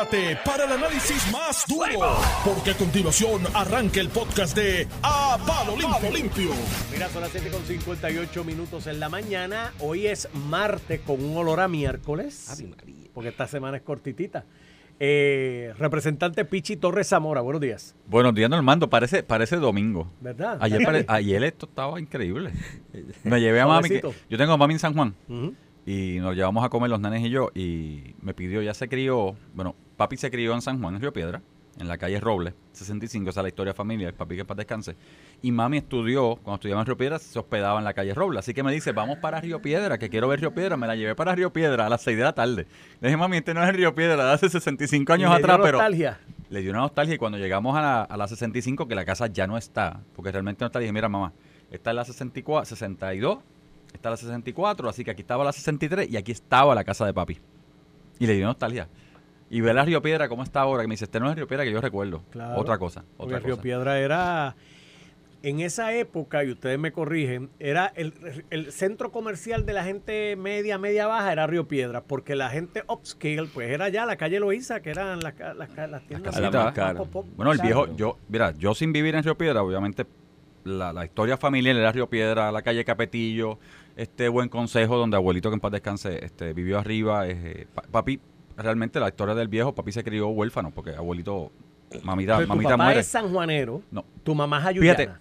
prepárate para el análisis más duro, porque a continuación arranca el podcast de A Palo Limpio. Limpio. Mira, son las 7 con 58 minutos en la mañana. Hoy es martes con un olor a miércoles. Porque esta semana es cortitita. Eh, representante Pichi Torres Zamora, buenos días. Buenos días, Normando. Parece, parece domingo. ¿Verdad? Ayer, pare- ayer esto estaba increíble. Me llevé a mami. que- yo tengo a mami en San Juan y nos llevamos a comer los nenes y yo. Y me pidió, ya se crió. Bueno, papi se crió en San Juan, en Río Piedra, en la calle Robles, 65. Esa es la historia familiar. Papi que para descanse. Y mami estudió, cuando estudiaba en Río Piedra, se hospedaba en la calle Robles. Así que me dice, vamos para Río Piedra, que quiero ver Río Piedra. Me la llevé para Río Piedra a las 6 de la tarde. Le dije, mami, este no es Río Piedra de hace 65 años ¿Y le dio atrás, pero nostalgia? le dio una nostalgia y cuando llegamos a la, a la 65, que la casa ya no está, porque realmente no está, dije, mira mamá, esta es la 64, 62, esta es la 64, así que aquí estaba la 63 y aquí estaba la casa de papi. Y le dio nostalgia. Y ver a Río Piedra cómo está ahora, que me dice, este no es Río Piedra que yo recuerdo. Claro. Otra cosa, otra Río. Piedra era. En esa época, y ustedes me corrigen, era el, el centro comercial de la gente media, media baja, era Río Piedra, porque la gente upscale, pues era ya la calle Loíza, que eran las, las, las tiendas más caras. Bueno, el viejo, yo, mira, yo sin vivir en Río Piedra, obviamente la, la historia familiar era Río Piedra, la calle Capetillo, este buen consejo donde abuelito que en paz descanse este, vivió arriba. eh, pa- papi, realmente la historia del viejo, papi se crió huérfano porque abuelito, mamita, Pero tu mamita papá muere. es sanjuanero, No. tu mamá es ayuyana. Fíjate,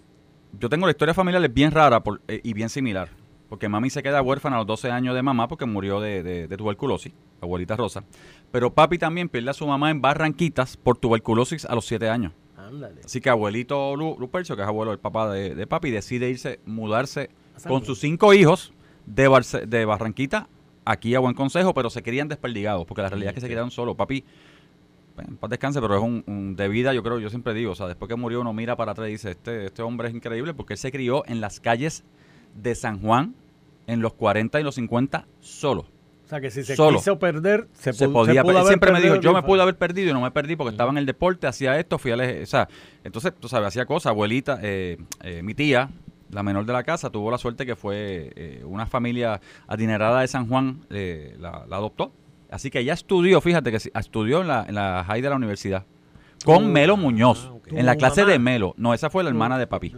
yo tengo la historia familiar es bien rara por- eh, y bien similar. Porque mami se queda huérfana a los 12 años de mamá porque murió de, de- de tuberculosis, abuelita Rosa. Pero papi también pierde a su mamá en Barranquitas por tuberculosis a los 7 años. Ándale. Así que abuelito Lu- Lupercio, que es abuelo del papá de, de papi, decide irse, mudarse con sus cinco hijos de, Barce- de Barranquita aquí a Buen Consejo, pero se querían desperdigados, porque la realidad es que se quedaron solos. Papi, bueno, en paz descanse, pero es un, un de vida, yo creo, yo siempre digo, o sea, después que murió uno mira para atrás y dice, este, este hombre es increíble porque él se crió en las calles de San Juan en los 40 y los 50 solo. O sea, que si se Solo. quiso perder, se, Se podía, pudo per- haber siempre me dijo, yo me pude haber perdido y no me perdí porque estaba en el deporte, hacía esto, fui al ej- o sea, entonces, tú sabes, hacía cosas, abuelita, eh, eh, mi tía, la menor de la casa, tuvo la suerte que fue eh, una familia adinerada de San Juan, eh, la, la adoptó, así que ella estudió, fíjate que estudió en la, en la high de la universidad, con Melo Muñoz, ah, ok. en la clase mamá. de Melo, no, esa fue la hermana de papi.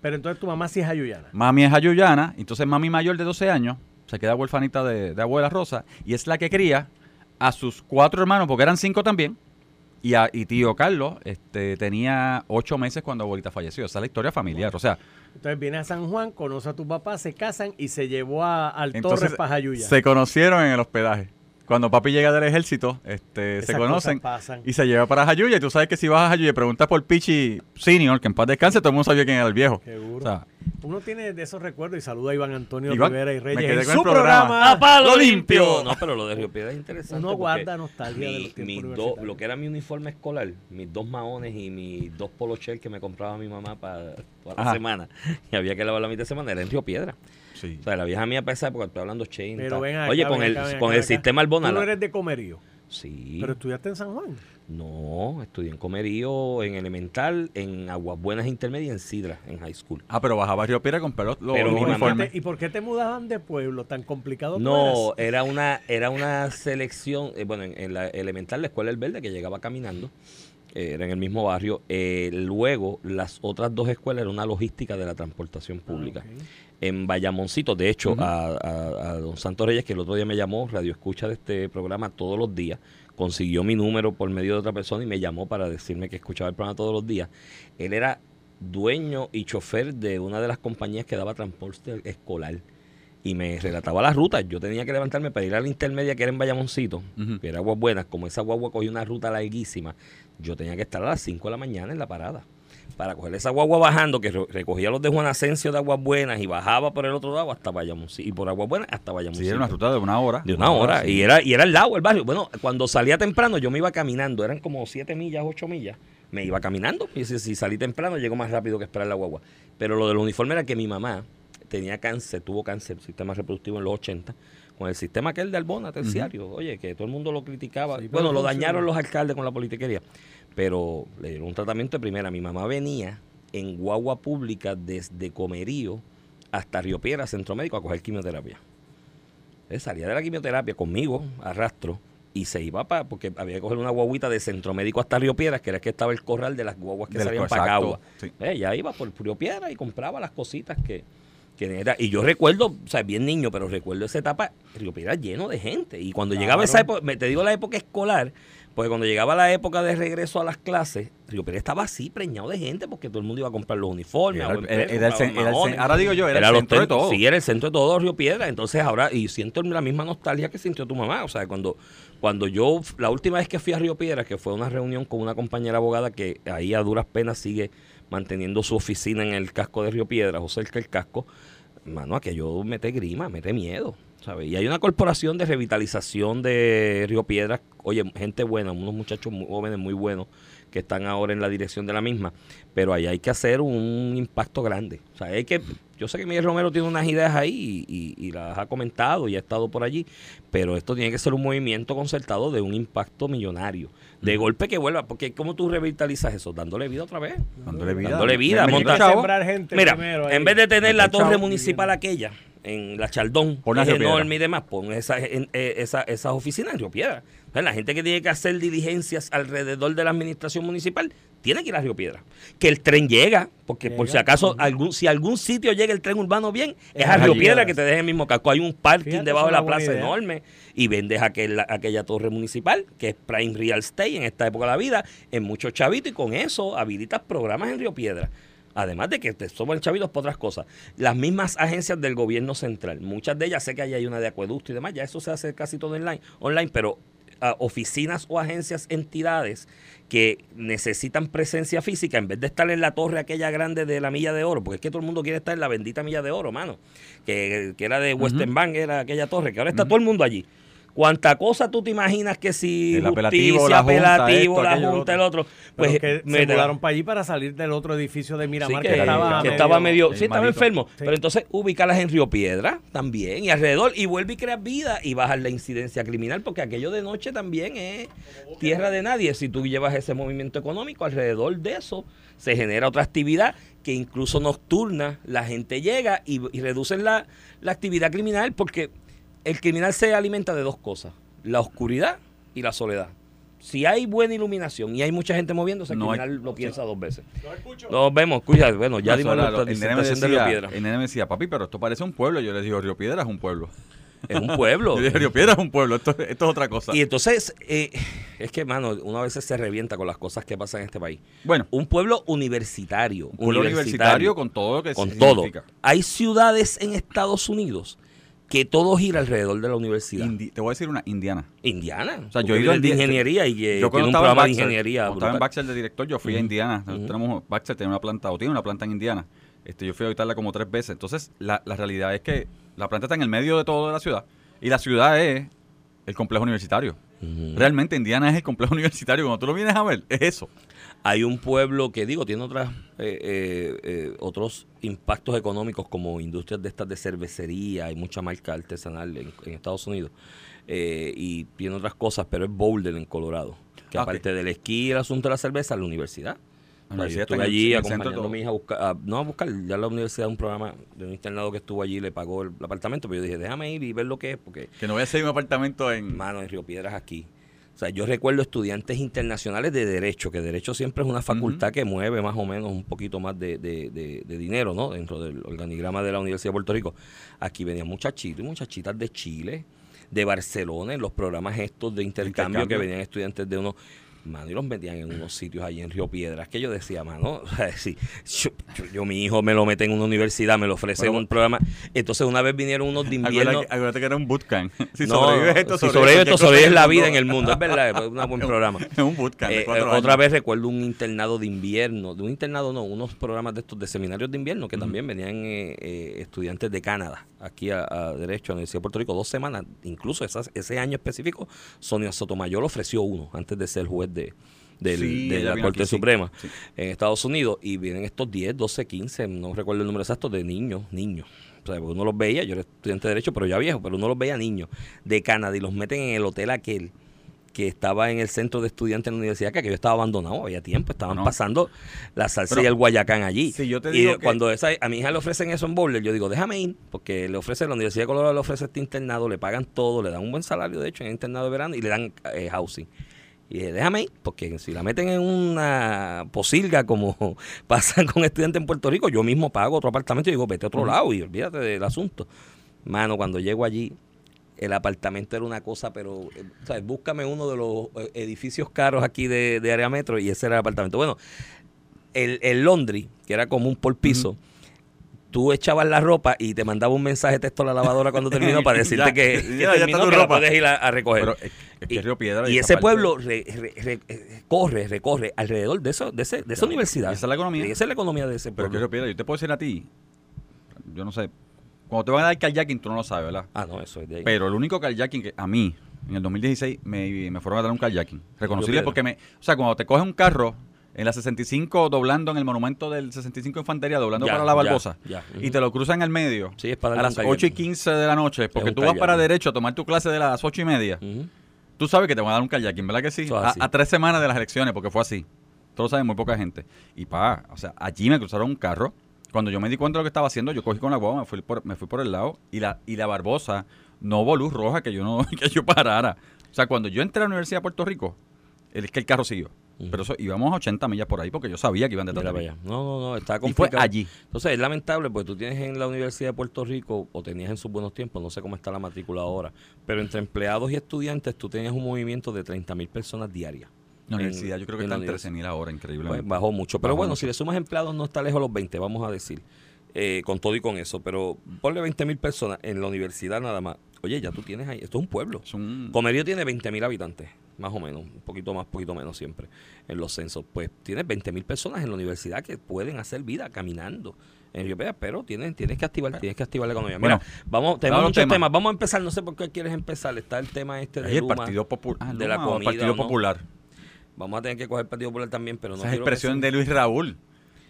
Pero entonces tu mamá sí es ayuyana. Mami es ayuyana, entonces mami mayor de 12 años se queda huérfanita de, de abuela Rosa y es la que cría a sus cuatro hermanos, porque eran cinco también, y, a, y tío Carlos este, tenía ocho meses cuando abuelita falleció. Esa es la historia familiar. O sea, Entonces viene a San Juan, conoce a tu papá, se casan y se llevó a, al entonces Torres Pajayuya. se conocieron en el hospedaje. Cuando papi llega del ejército, este, Esas se conocen y se lleva para Jayuya. Y tú sabes que si vas a Jayuya y preguntas por Pichi Senior, que en paz descanse, todo el mundo sabía quién era el viejo. Seguro. O sea, Uno tiene de esos recuerdos y saluda a Iván Antonio Iván, Rivera y Reyes en su programa. programa. ¡A palo Lo limpio! No, pero lo de Río Piedra es interesante. Uno porque guarda nostalgia de los tiempos. Lo que era mi uniforme escolar, mis dos maones y mis dos polochel que me compraba mi mamá para la Ajá. semana, y había que lavarla a mitad de semana, era en Río Piedra. sí. O sea, la vieja mía para esa época, estoy hablando 80. Pero ven acá, Oye, con ven el, acá, con acá, el sistema Tú Albonala. no eres de Comerío, Sí. pero estudiaste en San Juan. No, estudié en Comerío, en Elemental, en Aguas Buenas Intermedia y en Sidra, en High School. Ah, pero bajaba a Río Piedra con pelos, los, Pero los ¿Y por qué uniformes. te- ¿Y por qué te mudaban de pueblo? ¿Tan complicado No, era una, era una selección, eh, bueno, en, en la elemental, la Escuela del Verde, que llegaba caminando, era en el mismo barrio. Eh, luego, las otras dos escuelas era una logística de la transportación pública. Ah, ok. En Bayamoncito, de hecho, a, a- a don Santos Reyes, que el otro día me llamó, radio escucha de este programa todos los días, consiguió mi número por medio de otra persona y me llamó para decirme que escuchaba el programa todos los días. Él era dueño y chofer de una de las compañías que daba transporte escolar y me relataba las rutas. Yo tenía que levantarme para ir a la intermedia que era en Bayamoncito, que era aguas buenas. Como esa guagua cogía una ruta larguísima, yo tenía que estar a las 5 de la mañana en la parada. Para coger esa guagua bajando, que re- recogía los de Juan Asensio de Aguas Buenas y bajaba por el otro lado hasta Bayamoncito. Y por Aguas Buenas hasta Bayamoncito. Sí, era una ruta de una hora. De una hora. sí. Y era, y era al lado el barrio. Bueno, cuando salía temprano, yo me iba caminando. Eran como 7 millas, 8 millas. Me iba caminando. Y si, si salí temprano, llego más rápido que esperar la guagua. Pero lo del uniforme era que mi mamá tenía cáncer, tuvo cáncer, sistema reproductivo en los 80, con el sistema aquel de Albona, terciario. Oye, que todo el mundo lo criticaba. Sí, bueno, lo dañaron los alcaldes con la politiquería. Pero le dieron un tratamiento de primera. Mi mamá venía en guagua pública desde Comerío hasta Río Piedra, Centro Médico, a coger quimioterapia. Él salía de la quimioterapia conmigo, arrastro, y se iba para, porque había que coger una guaguita de Centro Médico hasta Río Piedras, que era que estaba el corral de las guaguas que Del salían para Cagua. sí. Ya iba por Río Piedras y compraba las cositas que, que era. Y yo recuerdo, o sea, bien niño, pero recuerdo esa etapa, Río Piedras lleno de gente. Y cuando llegaba esa época, te digo la época escolar, porque cuando llegaba la época de regreso a las clases, Río Piedras estaba así, preñado de gente, porque todo el mundo iba a comprar los uniformes. Era era- era el era el mahones. cen- ahora digo yo, era el los centro de todo. Sí, era el centro de todo Río Piedra. Entonces ahora, y siento la misma nostalgia que sintió tu mamá. O sea, cuando, cuando yo, la última vez que fui a Río Piedra, que fue una reunión con una compañera abogada que ahí a duras penas sigue manteniendo su oficina en el casco de Río Piedra, o cerca del casco, mano, aquello mete grima, mete miedo. ¿sabes? Y hay una corporación de revitalización de Río Piedras, oye, gente buena, unos muchachos jóvenes muy buenos que están ahora en la dirección de la misma, pero ahí hay que hacer un impacto grande. O sea, hay que, yo sé que Miguel Romero tiene unas ideas ahí y, y- y las ha comentado y ha estado por allí, pero esto tiene que ser un movimiento concertado de un impacto millonario. De golpe que vuelva, porque ¿cómo tú revitalizas eso? Dándole vida otra vez. Dándole vida. Dándole vida, monta- gente Mira, primero en vez de tener la torre municipal aquella en la Chaldón, que es enorme y demás, pon esa, en- eh, esa- esas oficinas en Río Piedra. La gente que tiene que hacer diligencias alrededor de la administración municipal tiene que ir a Río Piedra. Que el tren llega, porque por si acaso algún, si algún sitio llega el tren urbano bien, es Es a Río. Piedra que te deje el mismo casco. Hay un parking Fíjate, debajo de la plaza idea. enorme y vendes aquel, aquella torre municipal que es Prime Real Estate en esta época de la vida, en muchos chavitos y con eso habilitas programas en Río Piedra. Además de que te somos chavitos por otras cosas. Las mismas agencias del gobierno central, muchas de ellas, sé que ahí hay una de acueducto y demás, ya eso se hace casi todo online, online pero oficinas o agencias, entidades que necesitan presencia física en vez de estar en la torre aquella grande de la milla de oro, porque es que todo el mundo quiere estar en la bendita milla de oro, mano, que, que era de Western Bank, era aquella torre, que ahora está todo el mundo allí. Cuánta cosa tú te imaginas que si El justicia, apelativo, la junta, apelativo, esto, la aquello, junta, el otro, pues que me se da- mudaron para allí para salir del otro edificio de Sí, Miramar que, que, estaba, que medio- estaba medio, sí, estaba enfermo. Sí. Pero entonces ubícalas en Río Piedra también y alrededor y vuelve y creas vida y bajas la incidencia criminal porque aquello de noche también es tierra de nadie. Si tú llevas ese movimiento económico alrededor de eso, se genera otra actividad que incluso nocturna, la gente llega y, y reducen la, la actividad criminal porque el criminal se alimenta de dos cosas, la oscuridad y la soledad. Si hay buena iluminación y hay mucha gente moviéndose, el No hay- criminal lo piensa dos veces. Nos vemos, escucha, bueno, ya dimos lo- el nene me disertación de Río decía, Piedra. el nene me decía, papi, pero esto parece un pueblo. Yo le digo, Río Piedra es un pueblo. Es un pueblo. Yo dije, Río Piedra es un pueblo, esto, esto es otra cosa. y entonces, eh, es que, mano, una vez se revienta con las cosas que pasan en este país. bueno, Un pueblo universitario. un pueblo universitario con todo lo que con significa. todo. Hay ciudades en Estados Unidos que todo gira alrededor de la universidad. Indi- te voy a decir una, Indiana. Indiana. O sea, yo he ido de ingeniería y que yo tiene un programa de Baxter, ingeniería. cuando estaba en. Baxter de director, yo fui a Indiana. ujú. Tenemos, Baxter tiene una planta, o tiene una planta en Indiana. Este, yo fui a visitarla como tres veces. Entonces, la, la realidad es que la planta está en el medio de todo de la ciudad. Y la ciudad es el complejo universitario. Realmente Indiana es el complejo universitario. Cuando tú lo vienes a ver, es eso. Hay un pueblo que, digo, tiene otras eh, eh, eh, otros impactos económicos como industrias de estas de cervecería, hay mucha marca artesanal en, en Estados Unidos eh, y tiene otras cosas, pero es Boulder en Colorado. Que Ah, aparte del esquí y el asunto de la cerveza, la universidad. Yo está estuve allí acompañando a mi hija a buscar, a- no a buscar, ya la universidad un programa de un internado que estuvo allí le pagó el, apartamento, pero yo dije, déjame ir y ver lo que es, porque Que no voy a hacer un apartamento en... Mano, en Río Piedras aquí. Sea, yo recuerdo estudiantes internacionales de Derecho, que Derecho siempre es una facultad que mueve más o menos un poquito más de, de- de- de dinero, ¿no? Dentro del organigrama de la Universidad de Puerto Rico. Aquí venían muchachitos y muchachitas de Chile, de Barcelona, en los programas estos de intercambio, Intercambio. que venían estudiantes de unos... Mano, y los metían en unos sitios allí en Río Piedras, que yo decía, mano, o sea, si yo, yo- yo, mi hijo me lo mete en una universidad, me lo ofrece Bueno, un programa. Entonces una vez vinieron unos de invierno... Acuérdate, que- era un bootcamp. Si No, sobrevives esto, si sobrevives esto, sobrevives la vida en el mundo, es verdad, es un buen programa. Es un bootcamp Eh, otra vez recuerdo un internado de invierno, de un internado no, unos programas de estos de seminarios de invierno que también venían eh, eh, estudiantes de Canadá aquí a, a Derecho a la Universidad de Puerto Rico, dos semanas, incluso esas- ese año específico, Sonia Sotomayor ofreció uno antes de ser juez de, del- Sí, de ella la Corte aquí. Suprema Sí. en Estados Unidos y vienen estos 10, 12, 15, no recuerdo el número exacto, de niños, niños. O sea, porque uno los veía, yo era estudiante de Derecho, pero ya viejo, pero uno los veía niños de Canadá y los meten en el hotel aquel que estaba en el centro de estudiantes en la universidad, que aquello estaba abandonado, había tiempo, estaban No. pasando la salsa Pero- y el guayacán allí. Si yo te y digo de- que- cuando esa, a mi hija le ofrecen eso en Boulder, yo digo, déjame ir, porque le ofrece, la Universidad de Colorado le ofrece este internado, le pagan todo, le dan un buen salario, de hecho, en el internado de verano, y le dan eh, housing. Y dije, déjame ir, porque si la meten en una posilga como pasan con estudiantes en Puerto Rico, yo mismo pago otro apartamento y digo, vete a otro lado y olvídate del asunto. Mano, cuando llego allí, el apartamento era una cosa, pero, eh, ¿sabes? Búscame uno de los eh, edificios caros aquí de, de área metro y ese era el apartamento. Bueno, el, el laundry, que era como un por piso, tú echabas la ropa y te mandaba un mensaje texto a la lavadora cuando terminó para decirte Ya, que, ya, que ya está terminó, tu que la puedes ir a, a recoger. Pero Y- Río Piedra. y ese parte- pueblo re- re- re- corre, recorre alrededor de, eso, de, ese- de esa universidad. y esa es la economía. Y esa es la economía de ese Pero pueblo. que Río Piedra, yo te puedo decir a ti, yo no sé, cuando te van a dar kayaking tú no lo sabes, ¿verdad? Ah, no, eso es de ahí. Pero el único kayaking que a mí, en el 2016, me, me fueron a dar un kayaking. Reconocible porque me... O sea, cuando te coges un carro en la 65 doblando en el monumento del 65 Infantería, doblando Ya, para la Barbosa, ya. y te lo cruzan al medio Sí, es para a las un 8 y kayaking. 15 de la noche, porque tú vas para derecho a tomar tu clase de las 8 y media, Ujú. Tú sabes que te van a dar un kayaking, ¿verdad que sí? A, tres semanas de las elecciones, porque fue así. Todos saben, muy poca gente. Y pa, o sea, allí me cruzaron un carro. Cuando yo me di cuenta de lo que estaba haciendo, yo cogí con la guagua, me fui por, me fui por el lado y la, y la Barbosa no hubo luz roja que yo no que yo parara. O sea, cuando yo entré a la Universidad de Puerto Rico, es que el carro siguió. Pero eso íbamos a 80 millas por ahí porque yo sabía que iban de allá. No, no, no, está Y fue complicado. allí. Entonces es lamentable porque tú tienes en la Universidad de Puerto Rico, o tenías en sus buenos tiempos, no sé cómo está la matrícula ahora, pero entre empleados y estudiantes tú tenías un movimiento de 30 mil personas diarias. La En- universidad, yo creo que en la está en universidad. 13 mil ahora, increíble. Pues bajó mucho. Pero Bajó bueno, mucho. si le sumas empleados no está lejos los 20, vamos a decir. eh, con todo y con eso. Pero ponle 20 mil personas en la universidad nada más. Oye, ya tú tienes ahí. Esto es un pueblo. Es un- Comerío tiene 20 mil habitantes, más o menos, un poquito más, poquito menos siempre, en los censos. Pues tienes 20 mil personas en la universidad que pueden hacer vida caminando en Río Piedras, pero tienes, tienes que activar, tienes que activar la economía. Mira, Bueno, vamos, tenemos muchos temas. temas. Vamos a empezar, no sé por qué quieres empezar. Está el tema este de el Luma, Partido Popular. de la el comida, Partido. Popular. Vamos a tener que coger el Partido Popular también, pero no Esa es que expresión se- de Luis Raúl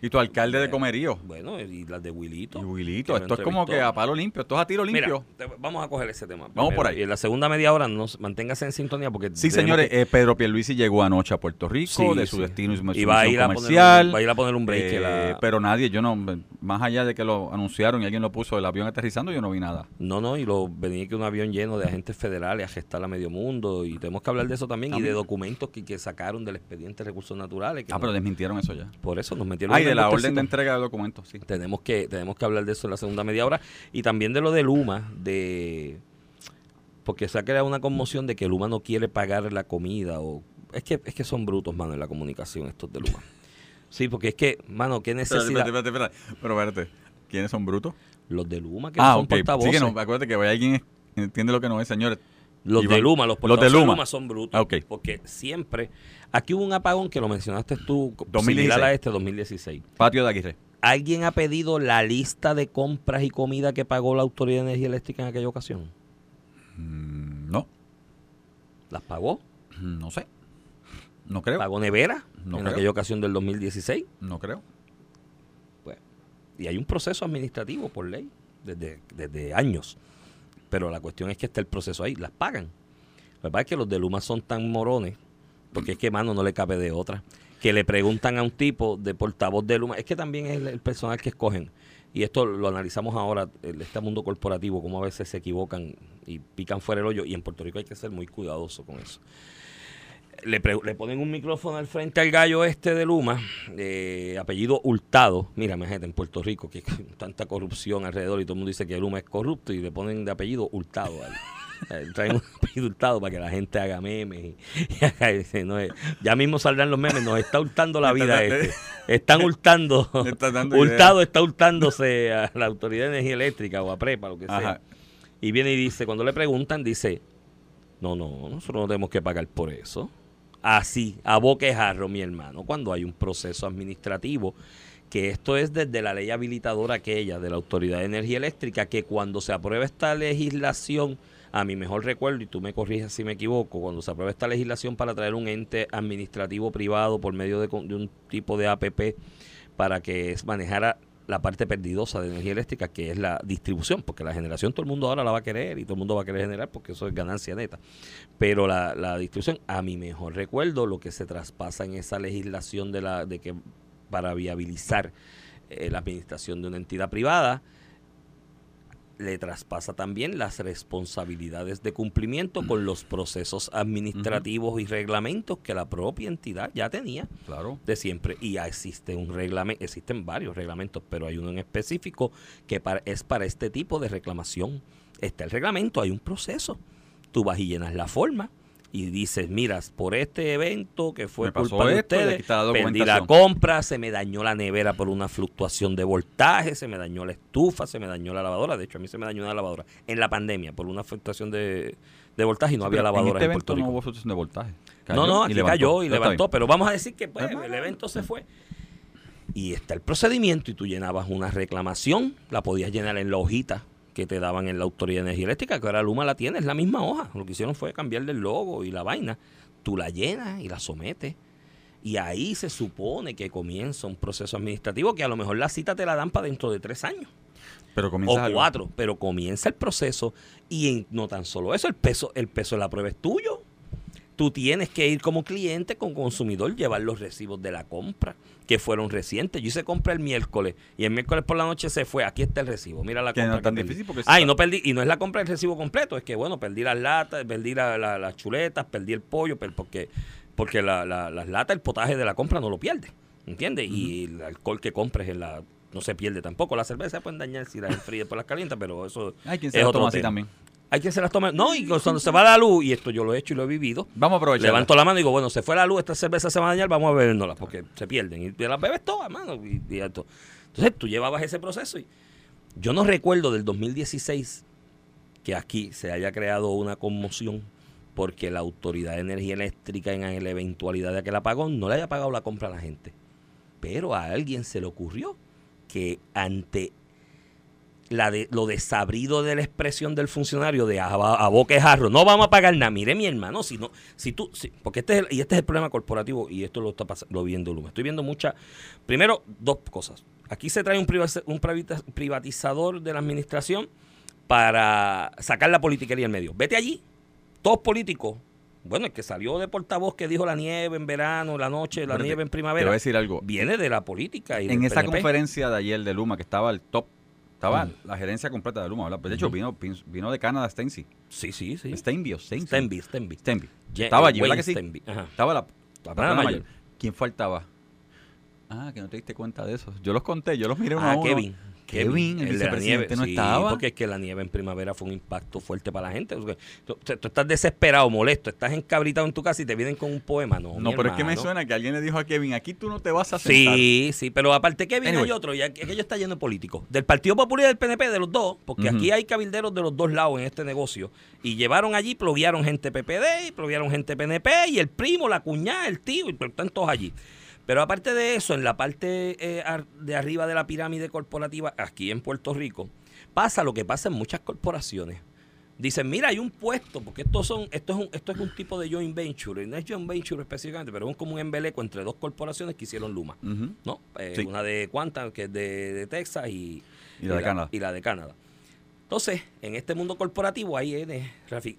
y tu alcalde de Comerío. Bueno, y las de Wilito. Y Wilito, esto es como que a palo limpio, esto es a tiro Mira, limpio. te- vamos a coger ese tema. Vamos primero. por ahí. Y en la segunda media hora nos manténgase en sintonía porque Sí, señores, que- eh, Pedro Pierluisi llegó anoche a Puerto Rico, Sí, de su sí. destino y su Y va a ir a poner comercial. un- va a ir a poner un break Eh, la- Pero nadie, yo no, más allá de que lo anunciaron y alguien lo puso el avión aterrizando, yo no vi nada. No, no, y lo venía que un avión lleno de agentes federales a gestar a medio mundo y tenemos que hablar de eso también, y de documentos que, que sacaron del expediente de recursos naturales. Que Ah, no- pero desmintieron eso ya. por eso nos metieron y un de la orden de entrega de documentos, sí. Tenemos que, tenemos que hablar de eso en la segunda media hora. Y también de lo de Luma, de porque se ha creado una conmoción de que Luma no quiere pagar la comida. o Es que, es que son brutos, mano, en la comunicación estos de Luma. Sí, porque es que, mano, qué necesidad. espérate, espérate, espérate. Pero espérate, ¿quiénes son brutos? Los de Luma, que Ah, son ok. portavoces. Sí que no, acuérdate que vaya alguien entiende lo que no es, señores. Los Iván, de Luma, los portavoces de de Luma. Luma. son brutos. Ah, ok. Porque siempre. Aquí hubo un apagón que lo mencionaste tú, 2016. similar a este 2016. Patio de Aguirre. ¿Alguien ha pedido la lista de compras y comida que pagó la Autoridad de Energía Eléctrica en aquella ocasión? Mm, no, ¿Las pagó? no sé. No creo. ¿Pagó nevera No en creo. aquella ocasión del 2016? No creo. Pues, y hay un proceso administrativo por ley desde, desde años. Pero la cuestión es que está el proceso ahí. Las pagan. Lo que pasa es que los de Luma son tan morones, porque es que, mano, no le cabe de otra. Que le preguntan a un tipo de portavoz de Luma. Es que también es el, personal que escogen. Y esto lo analizamos ahora, este mundo corporativo, cómo a veces se equivocan y pican fuera el hoyo. Y en Puerto Rico hay que ser muy cuidadoso con eso. Le, ponen un micrófono al frente al gallo este de Luma, eh, apellido Hurtado. Mira, imagínate, en Puerto Rico, que hay tanta corrupción alrededor y todo el mundo dice que Luma es corrupto y le ponen de apellido Hurtado. Traen un apellido Hurtado para que la gente haga memes. Y, no es- ya mismo saldrán los memes, nos está hurtando la vida está- este. Están hurtando. Dando Hurtado está hurtándose a la Autoridad de Energía Eléctrica o a Prepa, lo que sea. Ajá. Y viene y dice, cuando le preguntan, dice, no, no, nosotros no tenemos que pagar por eso. Así, a boquejarro, mi hermano, cuando hay un proceso administrativo, que esto es desde la ley habilitadora aquella de la Autoridad de Energía Eléctrica, que cuando se aprueba esta legislación, a mi mejor recuerdo, y tú me corriges si me equivoco, cuando se aprueba esta legislación para traer un ente administrativo privado por medio de, de un tipo de APP para que manejara la parte perdidosa de energía eléctrica, que es la distribución, porque la generación todo el mundo ahora la va a querer y todo el mundo va a querer generar porque eso es ganancia neta. Pero la, la distribución, a mi mejor recuerdo, lo que se traspasa en esa legislación de, la, de que para viabilizar eh, la administración de una entidad privada, le traspasa también las responsabilidades de cumplimiento con los procesos administrativos y reglamentos que la propia entidad ya tenía Claro. de siempre. Y ya existe un reglamento, existen varios reglamentos, pero hay uno en específico que para- es para este tipo de reclamación. Está el reglamento, hay un proceso. Tú vas y llenas la forma y dices, miras, por este evento que fue culpa de esto, y ustedes, la perdí la documentación". compra, se me dañó la nevera por una fluctuación de voltaje, se me dañó la estufa, se me dañó la lavadora. De hecho, a mí se me dañó una lavadora en la pandemia por una fluctuación de, de voltaje y no había Pero lavadoras en este en Puerto Rico. no hubo fluctuación de voltaje. No, no, aquí levantó. cayó y Pero levantó, pero vamos a decir que pues, el evento se fue. Y está el procedimiento y tú llenabas una reclamación, la podías llenar en la hojita que te daban en la Autoridad de Energía Eléctrica, que ahora Luma la tiene, es la misma hoja. Lo que hicieron fue cambiarle el logo y la vaina. Tú la llenas y la sometes. Y ahí se supone que comienza un proceso administrativo que a lo mejor la cita te la dan para dentro de tres años Pero comienza o cuatro, pero comienza el proceso y en- no tan solo eso, el peso, el peso de la prueba es tuyo. Tú tienes que ir como cliente, como consumidor, llevar los recibos de la compra, que fueron recientes. Yo hice compra el miércoles y el miércoles por la noche se fue. Aquí está el recibo. Mira la Que compra. no tan perdí. difícil porque Ah, y no perdí, y no es la compra del recibo completo, es que bueno, perdí las latas, perdí la- la- las chuletas, perdí el pollo, porque, porque la- la- las latas, el potaje de la compra no lo pierde. ¿Entiendes? Y el alcohol que compres en la no se pierde tampoco. La cerveza pueden dañar si las enfrías por las calientas, pero eso Hay quien es otro toma así tema. también. Hay quien se las toma. No, y cuando se va la luz, y esto yo lo he hecho y lo he vivido, Vamos a aprovechar. levanto la mano y digo, bueno, se fue la luz, esta cerveza se va a dañar, vamos a bebérnosla, porque se pierden. Y te las bebes todas, mano. Y, y esto. Entonces tú llevabas ese proceso y yo no recuerdo del 2016 que aquí se haya creado una conmoción porque la Autoridad de Energía Eléctrica en la eventualidad de aquel apagón no le haya pagado la compra a la gente. Pero a alguien se le ocurrió que ante la de, lo desabrido de la expresión del funcionario de a, a boca de jarro, no vamos a pagar nada. Mire, mi hermano, si no, si tú, si- porque este es el, y este es el problema corporativo y esto lo está lo viendo Luma. Estoy viendo mucha, primero, dos cosas. Aquí se trae un, un privatiza- privatizador de la administración para sacar la politiquería en medio. Vete allí, todos políticos. Bueno, el que salió de portavoz que dijo la nieve en verano, la noche, la nieve en Te voy primavera, a decir algo. viene de la política. Y En esa PNP. conferencia de ayer de Luma, que estaba el top, estaba la gerencia completa de Luma, ¿verdad? Pues de hecho, Ujú. vino, vino de Canadá Stency. Sí, sí, sí. Stenby. Stenby, Stenby. Stenby. Estaba allí, ¿verdad que sí? Stenby, ajá. Estaba la, la plana mayor. mayor. ¿Quién faltaba? Ah, que no te diste cuenta de eso. Yo los conté, yo los miré uno Ah, a uno. Kevin. Kevin, el, de la vicepresidente, nieve. no Sí, estaba. Porque es que la nieve en primavera fue un impacto fuerte para la gente. Porque Tú, estás desesperado, molesto, estás encabritado en tu casa y te vienen con un poema. No, No, pero es que me suena que alguien le dijo a Kevin, aquí tú no te vas a sentar. Sí, sí, pero aparte Kevin Anyway. hay otro, y aquello está lleno de políticos. Del Partido Popular y del PNP, de los dos, porque aquí hay cabilderos de los dos lados en este negocio. Y llevaron allí, ploguearon gente PPD, y ploguearon gente PNP, y el primo, la cuñada, el tío, y están todos allí. Pero aparte de eso, en la parte eh, de arriba de la pirámide corporativa, aquí en Puerto Rico, pasa lo que pasa en muchas corporaciones. Dicen, mira, hay un puesto, porque estos son, esto es un, esto es un tipo de joint venture, y no es joint venture específicamente, pero es como un embeleco entre dos corporaciones que hicieron Luma. ¿no? Eh, Sí. Una de Quantum, que es de, de Texas, y, Y la de Canadá. Y la de Canadá. Entonces, en este mundo corporativo hay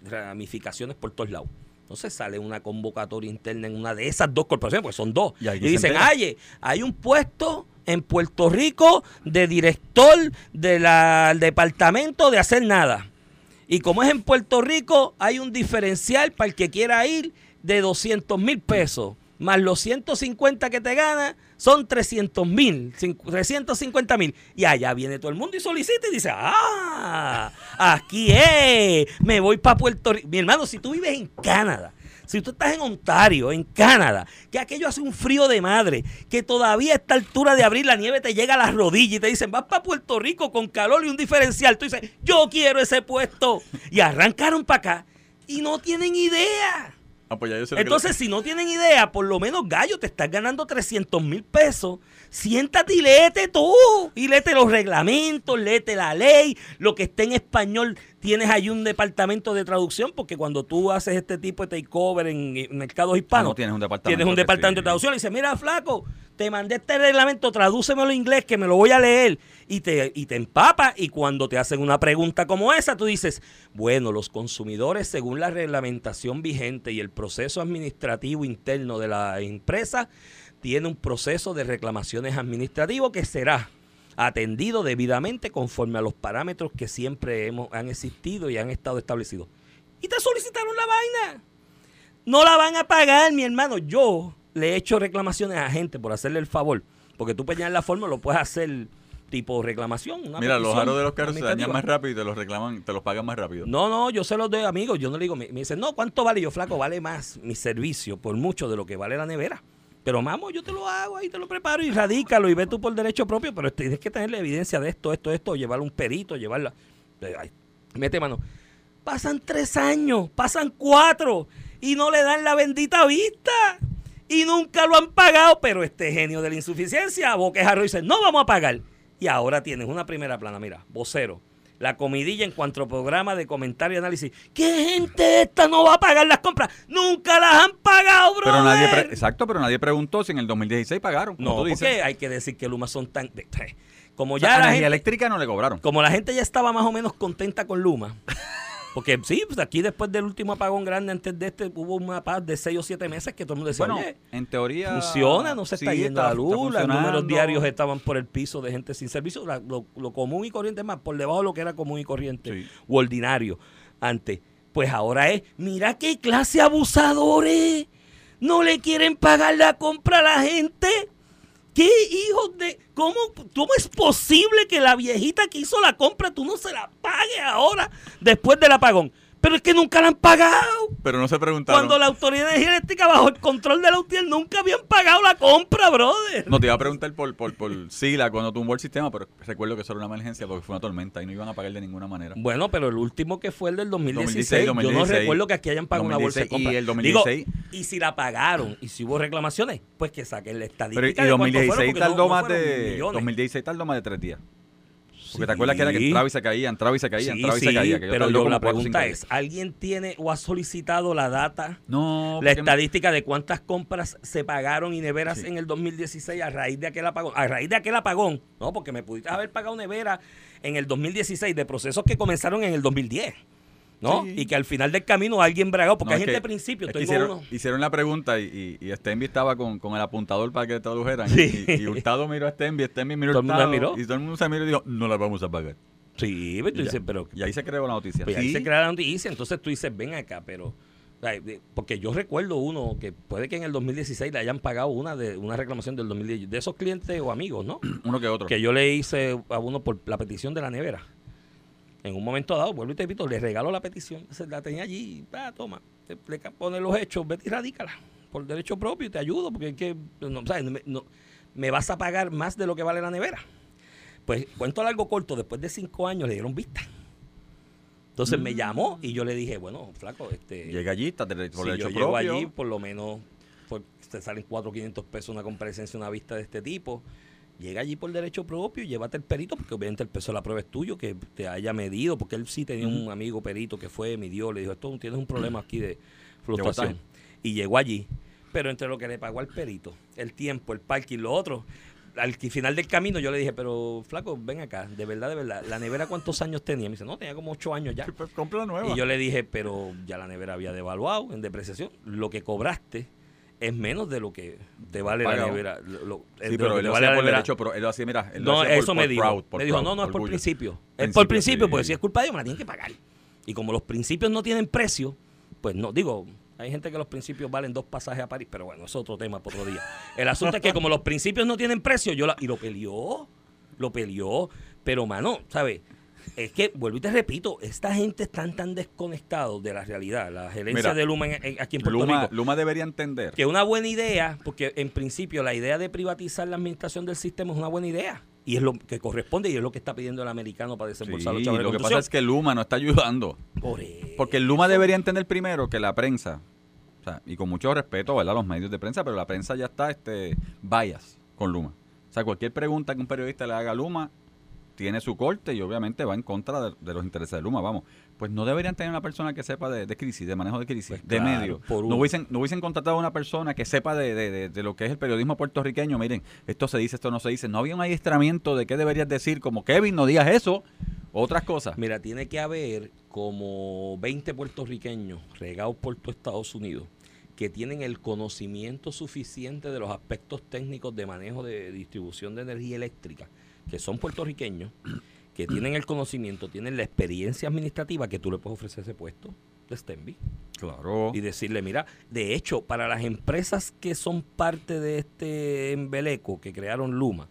ramificaciones por todos lados. Entonces sale una convocatoria interna en una de esas dos corporaciones, porque son dos. Y Y, dicen, oye, hay un puesto en Puerto Rico de director del departamento de hacer nada. Y como es en Puerto Rico, hay un diferencial para el que quiera ir de 200 mil pesos. Más los 150 que te gana son 300 mil, 350 mil. Y allá viene todo el mundo y solicita y dice, ah, aquí es, me voy para Puerto Rico. Mi hermano, si tú vives en Canadá, si tú estás en Ontario, en Canadá, que aquello hace un frío de madre, que todavía a esta altura de abril la nieve te llega a las rodillas y te dicen, vas para Puerto Rico con calor y un diferencial. Tú dices, yo quiero ese puesto. Y arrancaron para acá y no tienen idea. Ah, pues ya yo sé lo que Entonces, si no tienen idea, por lo menos Gallo te estás ganando 300 mil pesos. Siéntate y léete tú. Y léete los reglamentos, léete la ley, lo que esté en español, tienes ahí un departamento de traducción, porque cuando tú haces este tipo de takeover en, en mercados hispanos, Ah, no tienes un departamento tienes un departamento de traducción y dice, mira, flaco, te mandé este reglamento, tradúcemelo en inglés, que me lo voy a leer, y te, y te empapa, y cuando te hacen una pregunta como esa, tú dices, bueno, los consumidores, según la reglamentación vigente y el proceso administrativo interno de la empresa, tiene un proceso de reclamaciones administrativo que será atendido debidamente conforme a los parámetros que siempre hemos, han existido y han estado establecidos. Y te solicitaron la vaina. No la van a pagar, mi hermano. Yo le he hecho reclamaciones a gente por hacerle el favor. Porque tú peñas la forma, lo puedes hacer tipo reclamación. una Mira, los aros de los carros se dañan más rápido y te los reclaman, te los pagan más rápido. No, no, yo se los doy amigos. Yo no le digo, me, me dicen, no, ¿cuánto vale? Yo, flaco, vale más mi servicio por mucho de lo que vale la nevera. Pero, mamo, yo te lo hago ahí, te lo preparo y radícalo y ve tú por derecho propio. Pero tienes que tener la evidencia de esto, esto, esto, llevarlo a un perito, llevarla. Mete mano. Pasan tres años, pasan cuatro y no le dan la bendita vista. Y nunca lo han pagado, pero este genio de la insuficiencia, boquejarro dice, no vamos a pagar. Y ahora tienes una primera plana, mira, vocero. La comidilla en cuanto a programa de comentario y análisis. ¿Qué gente esta no va a pagar las compras? Nunca las han pagado, bro. Pero nadie, exacto, pero nadie preguntó si en el 2016 pagaron. No, dices. porque hay que decir que Luma son tan... Como O sea, ya la energía gente, eléctrica no le cobraron. como la gente ya estaba más o menos contenta con Luma. Porque sí, pues aquí después del último apagón grande, antes de este, hubo una paz de seis o siete meses que todo el mundo decía, Bueno, oye, en teoría. funciona, no se está yendo la luz, los números diarios estaban por el piso de gente sin servicio, la- lo, lo común y corriente más, por debajo de lo que era común y corriente Sí. o ordinario antes. Pues ahora es, mira qué clase abusadores, no le quieren pagar la compra a la gente. ¿Qué hijos de... ¿Cómo, ¿Cómo es posible que la viejita que hizo la compra tú no se la pagues ahora después del apagón? Pero es que nunca la han pagado. Pero no se preguntaron. Cuando la Autoridad de Energía Eléctrica, bajo el control de la UTIER, nunca habían pagado la compra, brother. No te iba a preguntar por, por, por Sila cuando tumbó el sistema, pero recuerdo que eso era una emergencia porque fue una tormenta y no iban a pagar de ninguna manera. Bueno, pero el último que fue el del 2016, 2016, yo no 2016, recuerdo que aquí hayan pagado una bolsa de 2016, compra. y el 2016. Digo, y si la pagaron y si hubo reclamaciones, pues que saquen la estadística Pero y de cuánto 2016 fueron, porque no- tardó no más de. millones. 2016 tardó más de tres días. Porque te acuerdas que era que entraba y se caía, entraba y se caía, Sí, entraba y sí, se caía. Que yo pero yo, la pregunta es, ¿alguien tiene o ha solicitado la data, No, la estadística de cuántas compras se pagaron y neveras Sí. en el 2016 a raíz de aquel apagón? A raíz de aquel apagón, no, porque me pudiste haber pagado nevera en el 2016 de procesos que comenzaron en el 2010. ¿No? Sí. Y que al final del camino alguien bragado, porque No, hay gente de principio, tengo hicieron, uno. hicieron la pregunta y, y, y Stenby estaba con, con el apuntador para que tradujeran. Sí. Y, y Hurtado miró a Stenby, Stenby miró a Todo el mundo la Hurtado, miró. Y todo el mundo se miró y dijo, no la vamos a pagar. Sí, pero tú ya. dices, pero Y ahí se creó la noticia. Pues ahí se crea la noticia, entonces tú dices, ven acá, pero... Porque yo recuerdo uno que puede que en el 2016 le hayan pagado una de una reclamación del 2010, de esos clientes o amigos, ¿no? Uno que otro. que yo le hice a uno por la petición de la nevera. En un momento dado, vuelvo y te repito, le regalo la petición, se la tenía allí, ah, toma, te- le pone los hechos, vete y radícala por derecho propio y te ayudo, porque es que, no, ¿sabes? Me, no- me vas a pagar más de lo que vale la nevera. Pues cuento largo corto, después de cinco años le dieron vista. Entonces me llamó y yo le dije, bueno, flaco, este... Llega allí, está por si derecho yo llego propio. allí, por lo menos por- te salen 4 o 500 pesos una comparecencia, una vista de este tipo. Llega allí por derecho propio y llévate el perito, porque obviamente el peso de la prueba es tuyo, que te haya medido, porque él sí tenía un amigo perito que fue, midió, le dijo, esto tienes un problema aquí de fluctuación. Y llegó allí. Pero entre lo que le pagó al perito, el tiempo, el parking, lo otro, al final del camino yo le dije, pero flaco, ven acá, de verdad, de verdad, ¿la nevera cuántos años tenía? Me dice, no, tenía como 8 años ya. Pues compra la nueva. Y yo le dije, pero ya la nevera había devaluado en depreciación. Lo que cobraste es menos de lo que te vale la nevera. Lo- lo- Sí, pero lo él lo vale por derecho, pero él lo hacía, mira, él lo No, por- eso me por dijo. proud, por me dijo, proud, no, no, es por principio. Es por principio, sí. porque si es culpa de ellos, me la tienen que pagar. Y como los principios no tienen precio, pues no, digo, hay gente que los principios valen dos pasajes a París, pero bueno, es otro tema para otro día. El asunto es que como los principios no tienen precio, yo la, y lo peleó, lo peleó, pero mano, ¿sabes? Es que, vuelvo y te repito, esta gente están tan desconectados de la realidad, la gerencia Mira, de Luma en- en- aquí en Puerto Luma, Rico. Luma debería entender. Que una buena idea, porque en principio la idea de privatizar la administración del sistema es una buena idea. Y es lo que corresponde y es lo que está pidiendo el americano para Sí, desembolsar los chavos de lo que pasa es que Luma no está ayudando. Por. Porque Luma debería entender primero que la prensa, o sea, y con mucho respeto, ¿verdad? Los medios de prensa, pero la prensa ya está este bias con Luma. O sea, cualquier pregunta que un periodista le haga a Luma, tiene su corte y obviamente va en contra de, de los intereses de Luma, vamos. Pues no deberían tener una persona que sepa de, de crisis, de manejo de crisis, Pues de claro, medio. por No hubiesen, no hubiesen contratado a una persona que sepa de, de- de- de lo que es el periodismo puertorriqueño. Miren, esto se dice, esto no se dice. No había un adiestramiento de qué deberías decir, como Kevin, no digas eso, otras cosas. Mira, tiene que haber como 20 puertorriqueños regados por todo Estados Unidos que tienen el conocimiento suficiente de los aspectos técnicos de manejo de distribución de energía eléctrica, que son puertorriqueños, que tienen el conocimiento, tienen la experiencia administrativa que tú le puedes ofrecer ese puesto de STEMBI Claro. y decirle, mira, de hecho, para las empresas que son parte de este embeleco que crearon Luma,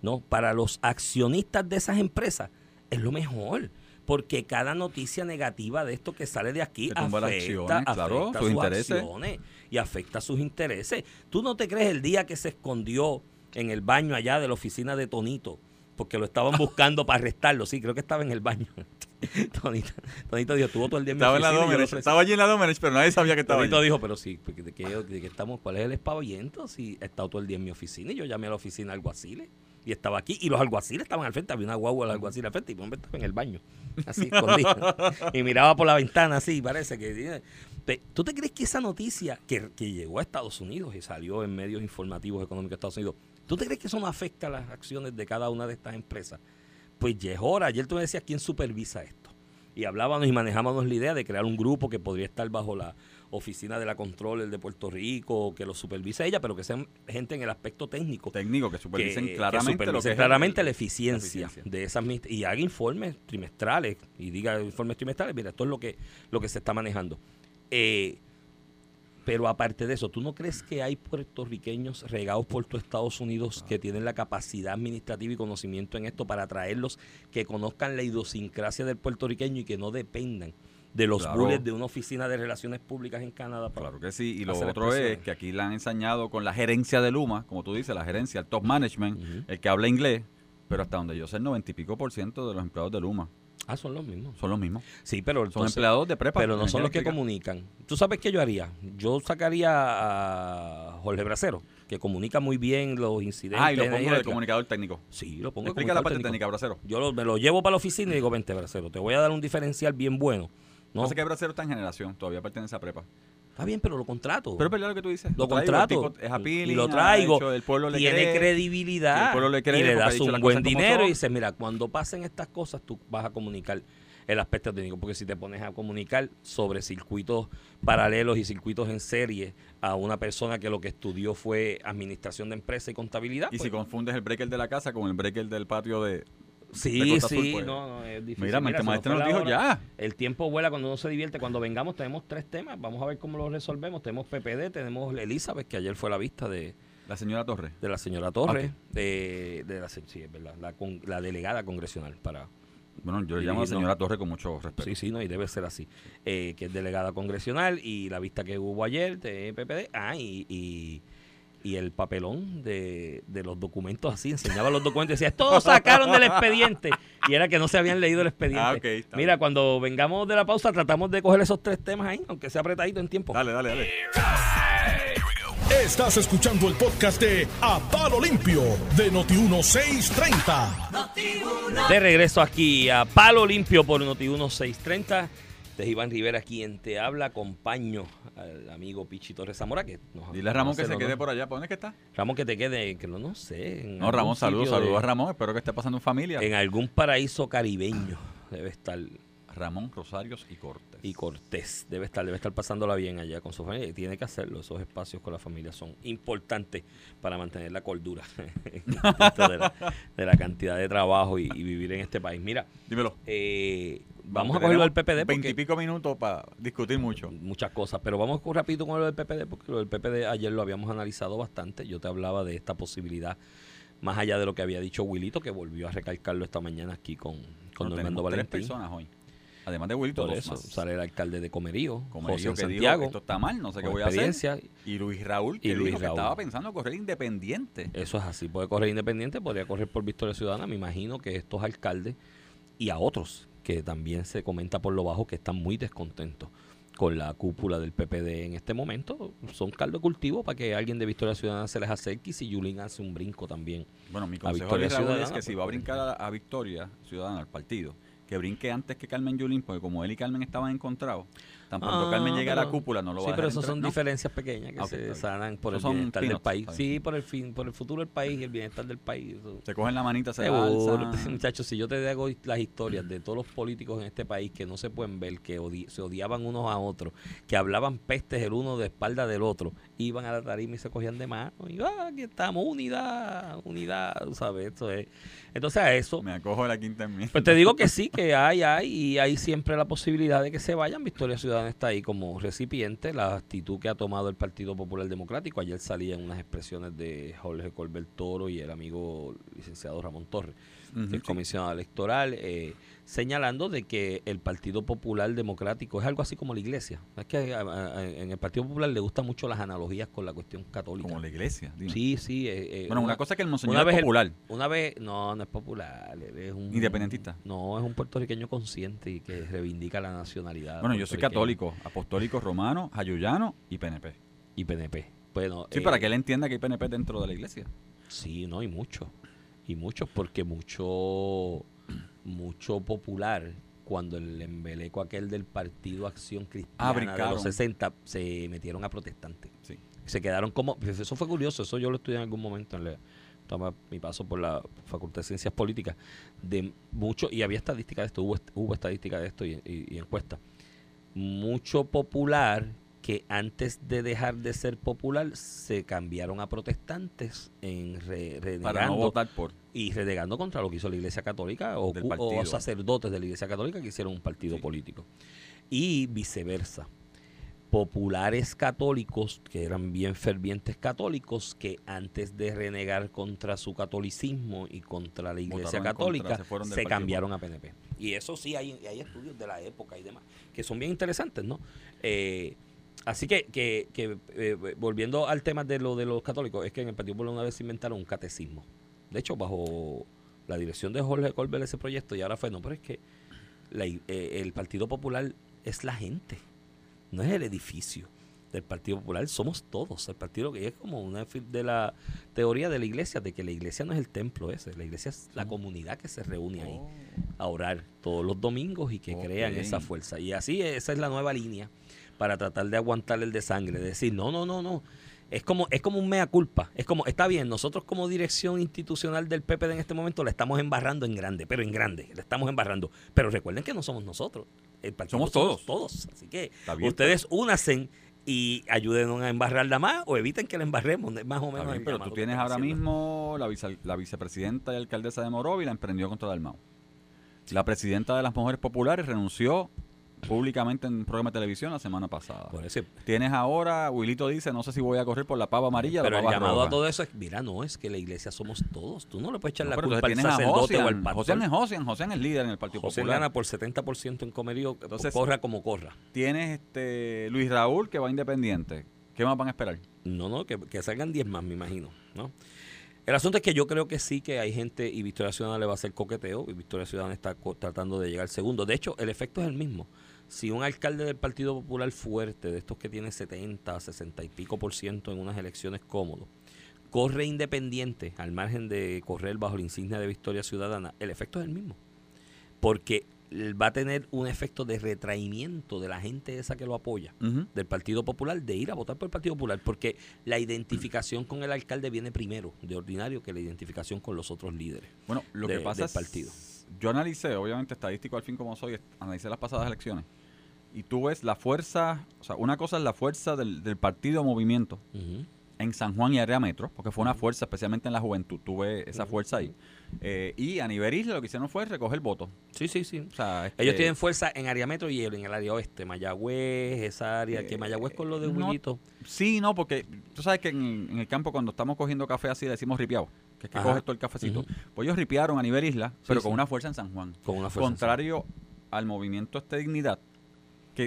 ¿no? Para los accionistas de esas empresas es lo mejor. Porque cada noticia negativa de esto que sale de aquí afecta, acciones, claro, afecta sus sus intereses. acciones y afecta sus intereses. ¿Tú no te crees el día que se escondió en el baño allá de la oficina de Tonito? Porque lo estaban buscando para arrestarlo. Sí, creo que estaba en el baño. Tonito, Tonito dijo, estuvo todo el día en mi Estaba en la oficina yo le Domenech, estaba allí en la Domenech, pero nadie sabía que estaba Tonito allí. dijo, pero sí, porque ¿de qué, de qué estamos? ¿Cuál es el espavillento? Si he estado todo el día en mi oficina y yo llamé a la oficina alguaciles y estaba aquí y los alguaciles estaban al frente, había una guagua de alguaciles al frente y mi hombre estaba en el baño, así escondido. y miraba por la ventana así, parece que... Te- ¿Tú te crees que esa noticia que, que llegó a Estados Unidos y salió en medios informativos económicos de Estados Unidos, ¿tú te crees que eso no afecta a las acciones de cada una de estas empresas? Pues ya es hora. Ayer tú me decías quién supervisa esto. Y hablábamos y manejábamos la idea de crear un grupo que podría estar bajo la oficina de la Control de Puerto Rico, que lo supervise ella, pero que sean gente en el aspecto técnico. Técnico que supervisen que- que claramente lo supervise que es claramente el- la eficiencia, la eficiencia. de esas y haga informes trimestrales y diga informes trimestrales, mira, esto es lo que, lo que se está manejando. Eh, pero aparte de eso, ¿tú no crees que hay puertorriqueños regados por todo Estados Unidos que tienen la capacidad administrativa y conocimiento en esto para traerlos, que conozcan la idiosincrasia del puertorriqueño y que no dependan de los Claro. bullets de una oficina de relaciones públicas en Canadá? para- Claro que sí. Y lo otro es que aquí la han ensañado con la gerencia de Luma, como tú dices, la gerencia, el top management, el que habla inglés, pero hasta donde yo sé, el noventa y pico por ciento de los empleados de Luma Ah, son los mismos. son los mismos. Sí, pero Son entonces- empleados de prepa. Pero no son los que comunican. ¿Tú sabes qué yo haría? Yo sacaría a Jorge Bracero, que comunica muy bien los incidentes. Ah, y lo pongo de comunicador técnico. Sí, lo pongo Explica la parte técnico. técnica, Bracero. Yo lo- me lo llevo para la oficina y digo, vente, Bracero, te voy a dar un diferencial bien bueno. No, No sé que Bracero está en generación, todavía pertenece a prepa. Está bien, pero lo contrato. Pero es verdad lo que tú dices. lo contrato. es appealing, y lo traigo. hecho, el pueblo le tiene cree, credibilidad. el pueblo le cree y le das un buen dinero y dices, mira, cuando pasen estas cosas, tú vas a comunicar el aspecto técnico. Porque si te pones a comunicar sobre circuitos paralelos y circuitos en serie a una persona que lo que estudió fue administración de empresa y contabilidad. Y pues, si confundes el breaker de la casa con el breaker del patio de... Sí, sí, pues. no, no, es difícil. Mira, nos Maestra nos dijo hora. ya. El tiempo vuela cuando uno se divierte. Cuando vengamos tenemos tres temas. Vamos a ver cómo los resolvemos. Tenemos PPD, tenemos Elizabeth, que ayer fue la vista de, La señora Torres. de la señora Torres, Ok. de, de la, sí, es verdad, la, con- la delegada congresional para... Bueno, yo le llamo a la no. señora Torres con mucho respeto. Sí, sí, no, y debe ser así. Eh, que es delegada congresional y la vista que hubo ayer de PPD. Ah, y, y, y el papelón de, de los documentos así, enseñaba los documentos y decía, todos sacaron del expediente. Y era que no se habían leído el expediente. Ah, ok, está Mira, bien. cuando vengamos de la pausa, tratamos de coger esos tres temas ahí, aunque sea apretadito en tiempo. Dale, dale, dale. Estás escuchando el podcast de A Palo Limpio de Noti1630. De regreso aquí a Palo Limpio por Noti 1630. Este es Iván Rivera quien te habla. Acompaño al amigo Pichi Torres Zamora. Que nos Dile a Ramón que se quede por allá. ¿Por dónde es que está? Ramón, que te quede, que no, no sé. en No, algún Ramón, saludos, sitio de- saludos a Ramón. Espero que esté pasando en familia. En algún paraíso caribeño debe estar. Ramón Rosarios y Cortés. Y Cortés debe estar, debe estar pasándola bien allá con su familia. Y tiene que hacerlo. Esos espacios con la familia son importantes para mantener la cordura de, la, de la cantidad de trabajo y, y vivir en este país. Mira, Dímelo. eh, vamos a cogerlo del PPD. Veintipico minutos para discutir mucho. muchas cosas, pero vamos con- rapidito con lo del PPD, porque lo del PPD ayer lo habíamos analizado bastante. Yo te hablaba de esta posibilidad, más allá de lo que había dicho Wilito, que volvió a recalcarlo esta mañana aquí con, con Normando tenemos tres Valentín. personas hoy. Además de Wilito, Por eso más. sale el alcalde de Comerío, Como José dijo que dijo, Santiago, esto está mal, no sé qué voy a hacer. Y Luis Raúl, que Y Luis dijo que Raúl. estaba pensando correr independiente. Eso es así, puede correr independiente, podría correr por Victoria Ciudadana. Me imagino que estos alcaldes y a otros que también se comenta por lo bajo que están muy descontentos con la cúpula del PPD en este momento, son caldo de cultivo para que alguien de Victoria Ciudadana se les acerque y si Yulín hace un brinco también. Bueno, mi consejo Victoria a Raúl es que si pues, va a pues, brincar a, a Victoria Ciudadana, al partido, que brinque antes que Carmen Yulín, porque como él y Carmen estaban encontrados, tan pronto Ah, Carmen llegue a la pero- cúpula, no lo va Sí, a pero dejar esas son diferencias pequeñas que Ah, se sanan por el bienestar del país. Sí, por el fin, por el futuro del país y el bienestar del país. eso. Se cogen la manita, se muchachos, si yo te hago las historias de todos los políticos en este país que no se pueden ver, que odi- se odiaban unos a otros, que hablaban pestes el uno de espalda del otro, iban a la tarima y se cogían de mano, y ah, aquí estamos, unidad, unidad, ¿sabes? Esto es. Entonces a eso, Me acojo de la quinta enmienda. pues te digo que sí, que hay, hay, y hay siempre la posibilidad de que se vayan. Victoria Ciudadana está ahí como recipiente. La actitud que ha tomado el Partido Popular Democrático. Ayer salían unas expresiones de Jorge Colbert Toro y el amigo licenciado Ramón Torres, Ujú, el sí. comisionado electoral, eh, señalando de que el Partido Popular Democrático es algo así como la iglesia. Es que a- a- a- en el Partido Popular le gustan mucho las analogías con la cuestión católica. Como la iglesia. dime. Sí, sí. eh, eh, bueno, una, cosa es que el una monseñor vez es el- popular. una vez, no, no es popular, es un... Independentista. No, es un puertorriqueño consciente y que reivindica la nacionalidad. Bueno, yo soy católico, apostólico romano, jayuyano y PNP. Y PNP. Bueno, Sí, eh, para que él entienda que hay PNP dentro de la iglesia. Sí, no, y mucho. Y muchos, porque mucho, mucho popular, cuando el embeleco aquel del Partido Acción Cristiana de brincaron. los 60 se metieron a protestantes. Sí. Se quedaron como... pues Eso fue curioso, eso yo lo estudié en algún momento en la- toma mi paso por la Facultad de Ciencias Políticas, de mucho, y había estadística de esto, hubo, hubo estadística de esto y, y, y encuesta. Mucho popular que antes de dejar de ser popular se cambiaron a protestantes en re- Para no renegando votar por. y renegando contra lo que hizo la Iglesia Católica o, o sacerdotes de la Iglesia Católica que hicieron un partido Sí. político. Y viceversa. Populares católicos, que eran bien fervientes católicos, que antes de renegar contra su catolicismo y contra la Iglesia Votaron Católica, contra, se cambiaron a PNP. Y eso sí, hay, hay estudios de la época y demás, que son bien interesantes, ¿no? Eh, Así que, que, que, eh, volviendo al tema de lo de los católicos, es que en el Partido Popular una vez se inventaron un catecismo. De hecho, bajo la dirección de Jorge Colbert ese proyecto, y ahora fue, no, pero es que la eh, el Partido Popular es la gente, no es el edificio del Partido Popular, somos todos. El partido que es como una de la teoría de la iglesia, de que la iglesia no es el templo ese, la iglesia es la comunidad que se reúne ahí a orar todos los domingos y que Ok. crean esa fuerza. Y así esa es la nueva línea para tratar de aguantar el de sangre, de decir, no, no, no, no. Es como, es como un mea culpa. Es como, está bien, nosotros como dirección institucional del PPD en este momento le estamos embarrando en grande, pero en grande, le estamos embarrando. Pero recuerden que no somos nosotros. El partido Somos todos. todos. Así que bien, ustedes únanse y ayúdenos a embarrarla más o eviten que la embarremos, más o menos. bien, pero tú tienes ahora haciendo. mismo la, vice- la vicepresidenta y alcaldesa de Morovi la emprendió contra Dalmau. La presidenta de las Mujeres Populares renunció públicamente en un programa de televisión la semana pasada. Por eso, Tienes ahora, Wilito dice, no sé si voy a correr por la pava amarilla Pero la el llamado roja. a todo eso es, mira, no, es que la iglesia somos todos. Tú no le puedes echar No, la culpa al sacerdote o al pastor. Josian es Josian, Josian es líder en el Partido José Popular. gana por 70% en comerío, Entonces- corra como corra. Tienes este Luis Raúl que va independiente. ¿Qué más van a esperar? No, no, que, que salgan 10 más, me imagino, ¿no? El asunto es que yo creo que sí que hay gente y Victoria Ciudadana le va a hacer coqueteo y Victoria Ciudadana está tratando de llegar segundo. De hecho, el efecto es el mismo. Si un alcalde del Partido Popular fuerte, de estos que tiene 70, 60 y pico por ciento en unas elecciones cómodo, corre independiente al margen de correr bajo la insignia de Victoria Ciudadana, el efecto es el mismo. Porque va a tener un efecto de retraimiento de la gente esa que lo apoya del Partido Popular de ir a votar por el Partido Popular, porque la identificación con el alcalde viene primero, de ordinario, que la identificación con los otros líderes. Bueno, lo de- que pasa del es, partido. yo analicé, obviamente estadístico al fin como soy, analicé las pasadas elecciones y tú ves la fuerza, o sea, una cosa es la fuerza del, del partido movimiento en San Juan y área metro, porque fue una fuerza, especialmente en la juventud, tú ves esa fuerza ahí. Eh, y a nivel isla lo que hicieron fue recoger votos. Sí, sí, sí. O sea, Ellos este, tienen fuerza en área metro y en el área oeste, Mayagüez, esa área, que Eh, Mayagüez con lo de no, Wilito. Sí, no, porque tú sabes que en, en el campo cuando estamos cogiendo café así le decimos ripiado, que es que Ajá. coges todo el cafecito. Pues ellos ripiaron a nivel isla, pero con sí. una fuerza en San Juan. Con una fuerza. Contrario al movimiento este dignidad,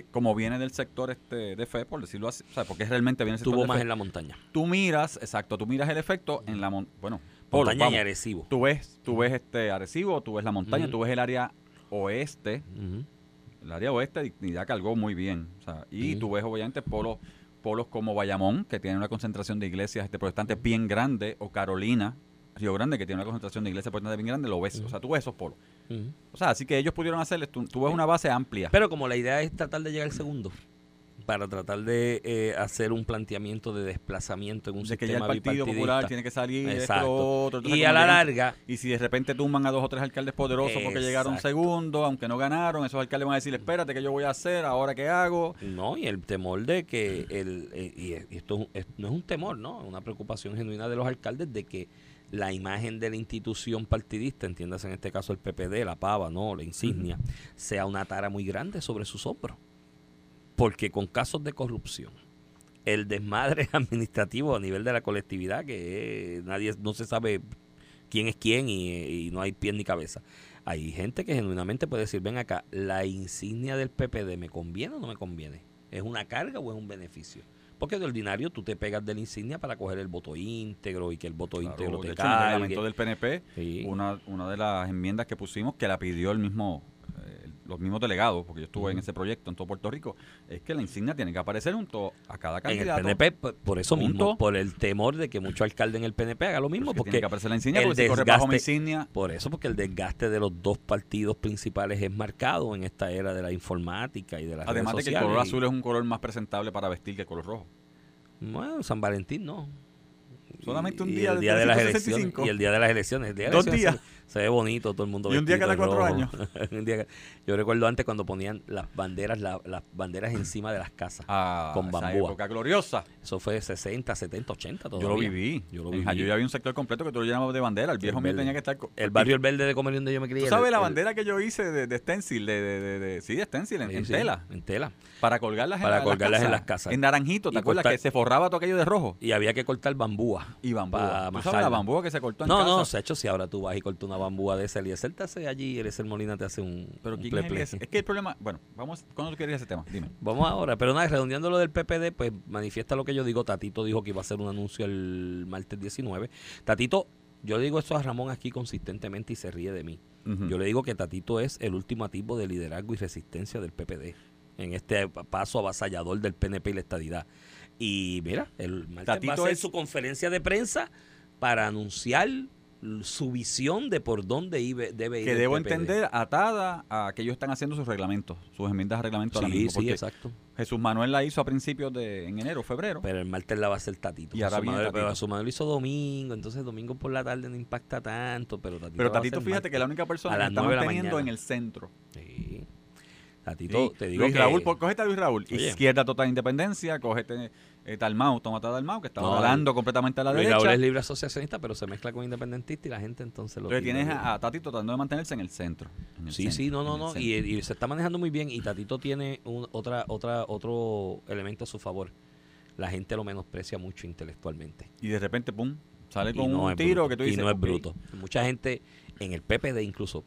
que como viene del sector este de fe, por decirlo así, o sea, porque realmente viene del sector Tuvo de más fe, en la montaña. tú miras, exacto, tú miras el efecto en la mon- bueno, Polo, Montaña y vamos. Arecibo. tú ves, tú ves este Arecibo, tú ves la montaña, Ujú. tú ves el área oeste, el área oeste, Dignidad cargó muy bien. O sea, y tú ves obviamente polos, polos como Bayamón, que tiene una concentración de iglesias este, protestantes bien grande, o Carolina, Río Grande, que tiene una concentración de iglesias protestantes bien grande, lo ves. O sea, tú ves esos polos. O sea, así que ellos pudieron hacerles, tú, tú ves una base amplia. Pero como la idea es tratar de llegar al segundo, para tratar de eh, hacer un planteamiento de desplazamiento en un de que ya el sistema Partido Popular tiene que salir, esto, Exacto. lo otro. entonces Y a la larga, Y si de repente tumban a dos o tres alcaldes poderosos porque llegaron segundo, aunque no ganaron, esos alcaldes van a decir, espérate, ¿qué yo voy a hacer? ¿Ahora qué hago? No, y el temor de que, el, eh, y esto es no es un temor, ¿no? Es una preocupación genuina de los alcaldes de que la imagen de la institución partidista, entiéndase en este caso el PPD, la pava, ¿no? La insignia, sea una tara muy grande sobre sus hombros. Porque con casos de corrupción, el desmadre administrativo a nivel de la colectividad, que eh, nadie, no se sabe quién es quién y, y no hay pie ni cabeza. Hay gente que genuinamente puede decir, ven acá, la insignia del PPD me conviene o no me conviene. ¿Es una carga o es un beneficio? Porque de ordinario tú te pegas de la insignia para coger el voto íntegro y que el voto Claro, íntegro de te hecho, en el reglamento del PNP, Sí. una, una de las enmiendas que pusimos, que la pidió el mismo, los mismos delegados, porque yo estuve en ese proyecto en todo Puerto Rico, es que la insignia tiene que aparecer junto a cada En el candidato. PNP, por, eso mismo, por el temor de que mucho alcalde en el PNP haga lo mismo, que porque tiene que aparecer la insignia, el porque si corre bajo mi desgaste- insignia, Por eso, porque el desgaste de los dos partidos principales es marcado en esta era de la informática y de las además de redes que el color azul es un color más presentable para vestir que el color rojo. Bueno, San Valentín no. Solamente un Y día el de día de las 365. elecciones. Y el día de las elecciones. El día de Dos las elecciones días. Se, se ve bonito, todo el mundo Y un día cada cuatro rojo. Un día cada- yo recuerdo antes cuando ponían las banderas la- las banderas encima de las casas. Ah, Con esa bambúa. época gloriosa. Eso fue 60, 70, 80 Yo lo todavía. viví. Yo lo En viví. Jayuya había un sector completo que tú lo llenabas de bandera. El viejo mío tenía que estar... El barrio El Verde de Comerío donde yo me crié. ¿Tú sabes el- la el- bandera que yo hice de, de stencil? De, de, de, sí, de stencil, en, sí, en sí, tela. En tela. Para colgarlas, Para en, la- colgarlas en las casas. En naranjito, ¿te Y acuerdas? Que se forraba todo aquello de rojo. Y había que cortar bambúa. Y bambúa. ¿Tú sabes la bambúa que se cortó en No, casa? no, se ha hecho si ahora tú vas y cortas una bambúa de esa Eliezer te hace allí, Eliezer Molina te hace un, Pero un ¿quién es? Es que el problema... Bueno, vamos... ¿Cuándo tú querías ese tema? Dime. Vamos ahora, pero nada, redondeando lo del PPD, pues manifiesta lo que yo digo. Tatito dijo que iba a hacer un anuncio el martes 19. Tatito, yo le digo esto a Ramón aquí consistentemente y se ríe de mí. Yo le digo que Tatito es el último tipo de liderazgo y resistencia del PPD en este paso avasallador del PNP y la estadidad. Y mira, el martes va a Tatito hacer es- su conferencia de prensa para anunciar su visión de por dónde ibe- debe ir Que debo PPD. entender atada a que ellos están haciendo sus reglamentos, sus enmiendas a reglamento ahora Sí, mismo. sí, exacto. Jesús Manuel la hizo a principios de... en enero, febrero. Pero el martes la va a hacer Tatito. Y ahora Jesús Manuel- Pero Tatito. Jesús Manuel lo hizo domingo, entonces domingo por la tarde no impacta tanto, pero Tatito Pero la Tatito, fíjate que la martes. única persona a que está la manteniendo en el centro. Sí. Tatito, Sí. te digo Luis que... Raúl, pues, cógete a Luis Raúl. Oye. Izquierda total independencia, cógete eh, Dalmau, tómate a Dalmau, que está No, hablando completamente a la Luis derecha. Raúl es libre asociacionista, pero se mezcla con independentista y la gente entonces lo Entonces tienes a, a Tati tratando de mantenerse en el centro. en el Sí, centro, sí, no, no, no. Y, y se está manejando muy bien. Y Tatito tiene un, otra, otra, otro elemento a su favor. La gente lo menosprecia mucho intelectualmente. Y de repente, pum, sale con no un tiro bruto, que tú dices. Y no es bruto. Mucha gente en el PPD incluso,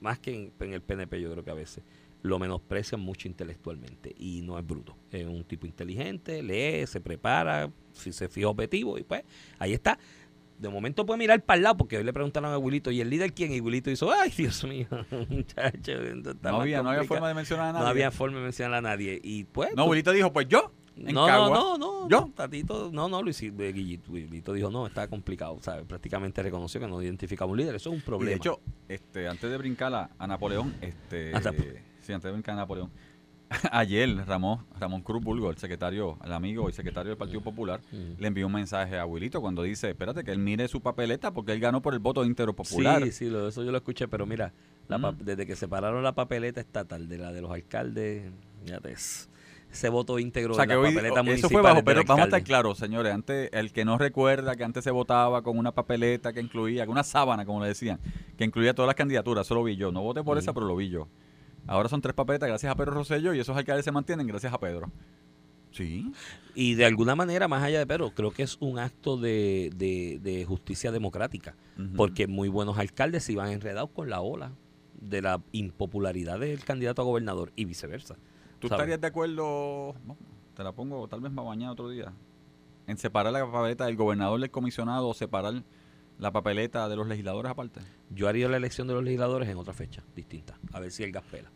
más que en, en el PNP yo creo que a veces, lo menosprecian mucho intelectualmente. Y no es bruto. Es un tipo inteligente, lee, se prepara, si se fija objetivo y pues ahí está. De momento puede mirar para el lado porque hoy le preguntaron a Wilito, ¿y el líder quién? Y Wilito hizo, ay Dios mío, muchacho. No había, no había complicado". forma de mencionar a nadie. No había forma de mencionar a nadie. Y pues. No, Wilito dijo, pues yo. En no, Cagua. no, no, no, ¿Yo? no, Tatito, no, no, Luis, Guillito, dijo, no, está complicado, ¿sabes? Prácticamente reconoció que no identificaba un líder, eso es un Y problema. de hecho, este, antes de brincar a, a Napoleón, este, Hasta- sí, antes de brincar a Napoleón, ayer Ramón, Ramón Cruz Bulgo, el secretario, el amigo y secretario del Partido Popular, Mm. le envió un mensaje a Wilito cuando dice, espérate que él mire su papeleta porque él ganó por el voto íntegro popular. Sí, sí, lo- eso yo lo escuché, pero mira, la Mm. desde que separaron la papeleta estatal de la de los alcaldes, fíjate, es- ese voto íntegro O sea de que la hoy, papeleta eso fue bajo, pero vamos a estar claros, señores, antes, el que no recuerda que antes se votaba con una papeleta que incluía, con una sábana, como le decían, que incluía todas las candidaturas, eso lo vi yo, no voté por esa, pero lo vi yo. Ahora son tres papeletas gracias a Pedro Rosselló y esos alcaldes se mantienen gracias a Pedro. Sí. Y de alguna manera, más allá de Pedro, creo que es un acto de, de- de justicia democrática, porque muy buenos alcaldes se iban enredados con la ola de la impopularidad del candidato a gobernador y viceversa. ¿Tú ¿sabes? estarías de acuerdo, no, te la pongo tal vez más mañana otro día, en separar la papeleta del gobernador del comisionado o separar la papeleta de los legisladores aparte? Yo haría la elección de los legisladores en otra fecha distinta, a ver si el gas pela.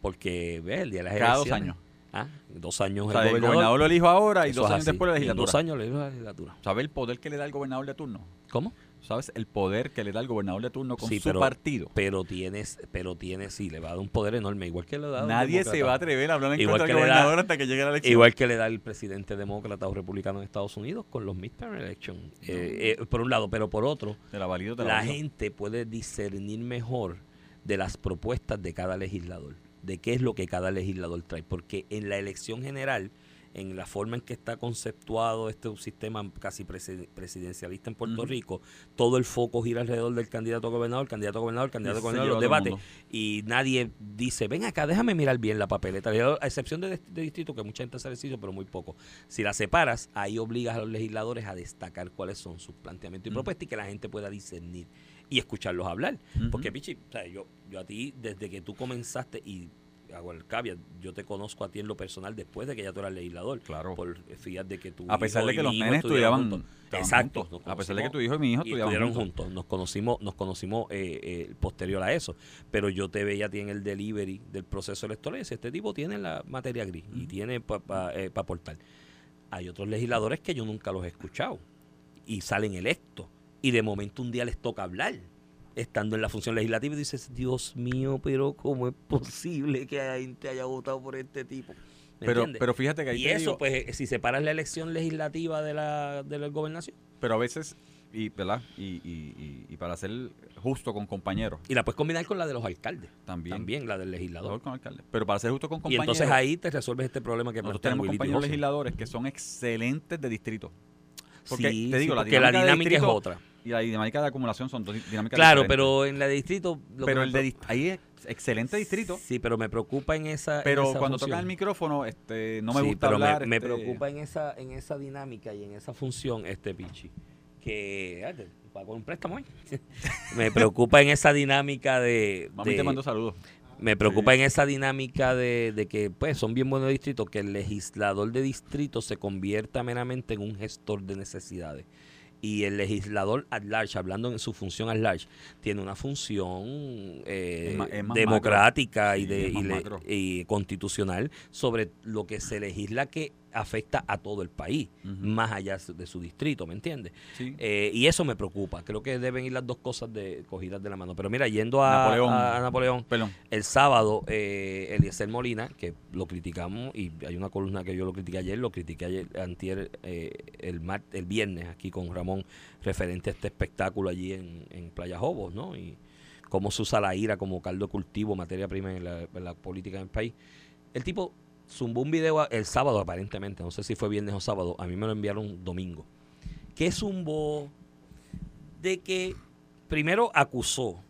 porque ve el día de las Cada dos años. Ah, dos años O sea, el el gobernador. lo elijo ahora y dos años así. después la Y legislatura. Dos años le elijo la legislatura. ¿Sabes el poder que le da el gobernador de turno? ¿Cómo? ¿Sabes el poder que le da el gobernador de turno con Sí, su pero- partido? Pero tienes, pero tienes, sí, le va a dar un poder enorme, igual que le da Nadie se va a atrever a hablar en Igual contra del da- gobernador hasta que llegue la elección. Igual que le da el presidente demócrata o republicano en Estados Unidos con los midterm elections. Eh, eh, por un lado, pero por otro, Te la valido, te la, la valido. gente puede discernir mejor de las propuestas de cada legislador, de qué es lo que cada legislador trae, porque en la elección general, en la forma en que está conceptuado este sistema casi presi- presidencialista en Puerto. Rico, todo el foco gira alrededor del candidato a gobernador, candidato a gobernador, candidato a gobernador, los debates, y nadie dice, ven acá, déjame mirar bien la papeleta, a excepción de, de distrito, que mucha gente hace ejercicio, pero muy poco. Si la separas, ahí obligas a los legisladores a destacar cuáles son sus planteamientos y propuestas y que la gente pueda discernir y escucharlos hablar. Porque, Pichi, o sea, yo, yo a ti, desde que tú comenzaste, y hago el caveat, yo te conozco a ti en lo personal después de que ya tú eras legislador. Claro. Por fíjate de que tu A pesar hijo de y que los nenes estudiaban juntos. Exacto. juntos. A pesar de que tu hijo y mi hijo estudiaban estuvieron juntos. juntos. Nos conocimos, nos conocimos eh, eh, posterior a eso. Pero yo te veía a ti en el delivery del proceso electoral y decía, este tipo tiene la materia gris y tiene para aportar. Hay otros legisladores que yo nunca los he escuchado y salen electos. Y de momento un día les toca hablar, estando en la función legislativa, y dices, Dios mío, pero ¿cómo es posible que la gente haya votado por este tipo? ¿Me Pero, pero fíjate que ahí y te eso, digo- pues, eh, si separas la elección legislativa de la, de la gobernación, pero a veces, y, ¿verdad? Y, y, y, y para ser justo con compañeros, y la puedes combinar con la de los alcaldes, también. también la del legislador. con alcalde. Pero para ser justo con Y compañeros, entonces ahí te resuelves este problema que nosotros tenemos compañeros legisladores que son excelentes de distrito. Porque, Sí, te digo, sí, la porque la dinámica de dinámica es otra. Y la dinámica de acumulación son dos dinámicas Claro, diferentes. pero en la de distrito... lo que Pero me el de ahí es excelente distrito. Sí, pero me preocupa en esa en Pero esa cuando función. tocan el micrófono, este, no me Sí, gusta pero me- hablar. Me, este, preocupa en esa, en esa dinámica y en esa función, este Pichi, que ah, con un préstamo ahí. me preocupa en esa dinámica de, Mami de- te mando saludos. me preocupa Sí. en esa dinámica de, de que pues son bien buenos distritos, que el legislador de distrito se convierta meramente en un gestor de necesidades. Y el legislador at large, hablando en su función at large, tiene una función eh, Es más- es más democrática y, de, y constitucional sobre lo que se legisla que afecta a todo el país, más allá de su distrito, ¿me entiendes? Sí. Eh, y eso me preocupa. Creo que deben ir las dos cosas de, cogidas de la mano. Pero mira, yendo a Napoleón. a- a Napoleón Perdón. el sábado, eh, Eliezer Molina, que lo criticamos, y hay una columna que yo lo critiqué ayer, lo critiqué ayer, antier, eh, el, mar- el viernes aquí con Ramón, referente a este espectáculo allí en, en Playa Jobos, ¿no? Y cómo se usa la ira como caldo cultivo, materia prima en la, en la política del país. El tipo zumbó un video el sábado aparentemente, no sé si fue viernes o sábado, a mí me lo enviaron domingo. que zumbó? De que primero acusó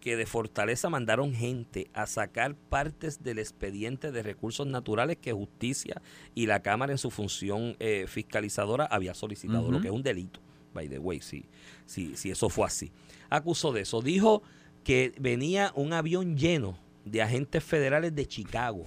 que de Fortaleza mandaron gente a sacar partes del expediente de recursos naturales que Justicia y la Cámara en su función eh, fiscalizadora había solicitado, lo que es un delito, by the way, si, si, si eso fue así. Acusó de eso. Dijo que venía un avión lleno de agentes federales de Chicago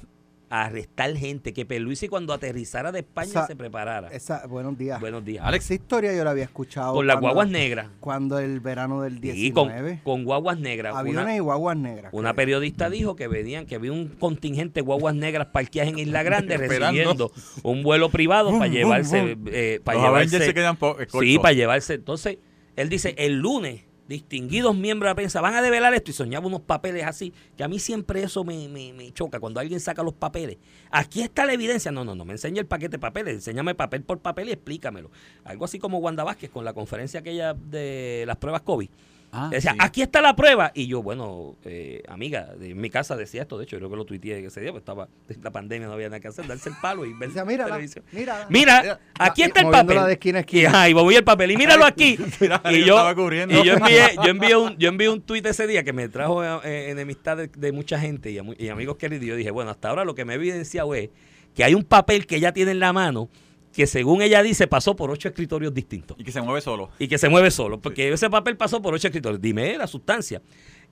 a arrestar gente, que Peluisi cuando aterrizara de España Esa- se preparara. Esa, buenos días. Buenos días. Alex. Esa historia yo la había escuchado. Con las guaguas negras. Cuando el verano del Sí, con, 19. con guaguas negras. aviones Una- y guaguas negras. Una creo. periodista dijo que venían, que había un contingente de guaguas negras parqueadas en Isla Grande recibiendo un vuelo privado para llevarse, eh, para Los llevarse, se quedan eh, sí, para llevarse. Entonces, él dice, el lunes, distinguidos miembros de la prensa van a develar esto y soñaba unos papeles así, que a mí siempre eso me, me, me choca, cuando alguien saca los papeles. Aquí está la evidencia. No, no, no, me enseña el paquete de papeles, enséñame papel por papel y explícamelo. Algo así como Wanda Vázquez con la conferencia aquella de las pruebas COVID. Ah, sí. aquí está la prueba. Y yo, bueno, eh, amiga, de- en mi casa decía esto. De hecho, yo creo que lo tuiteé ese día, porque estaba la pandemia, no había nada que hacer, darse el palo y ver Decía, mírala, televisión. mírala. Mira, aquí Ah, está el papel. de esquina a Y, esquina. ajá, y moví el papel. Y míralo aquí. Mira, y yo yo, estaba cubriendo. y yo envié, yo envié un, yo envié un tuit ese día que me trajo eh, enemistad de, de mucha gente y, a y amigos queridos. Y yo dije, bueno, hasta ahora lo que me he evidenciado es que hay un papel que ella tiene en la mano que según ella dice pasó por ocho escritorios distintos Y que se mueve solo. y que se mueve solo, porque ese papel pasó por ocho escritores. Dime la sustancia.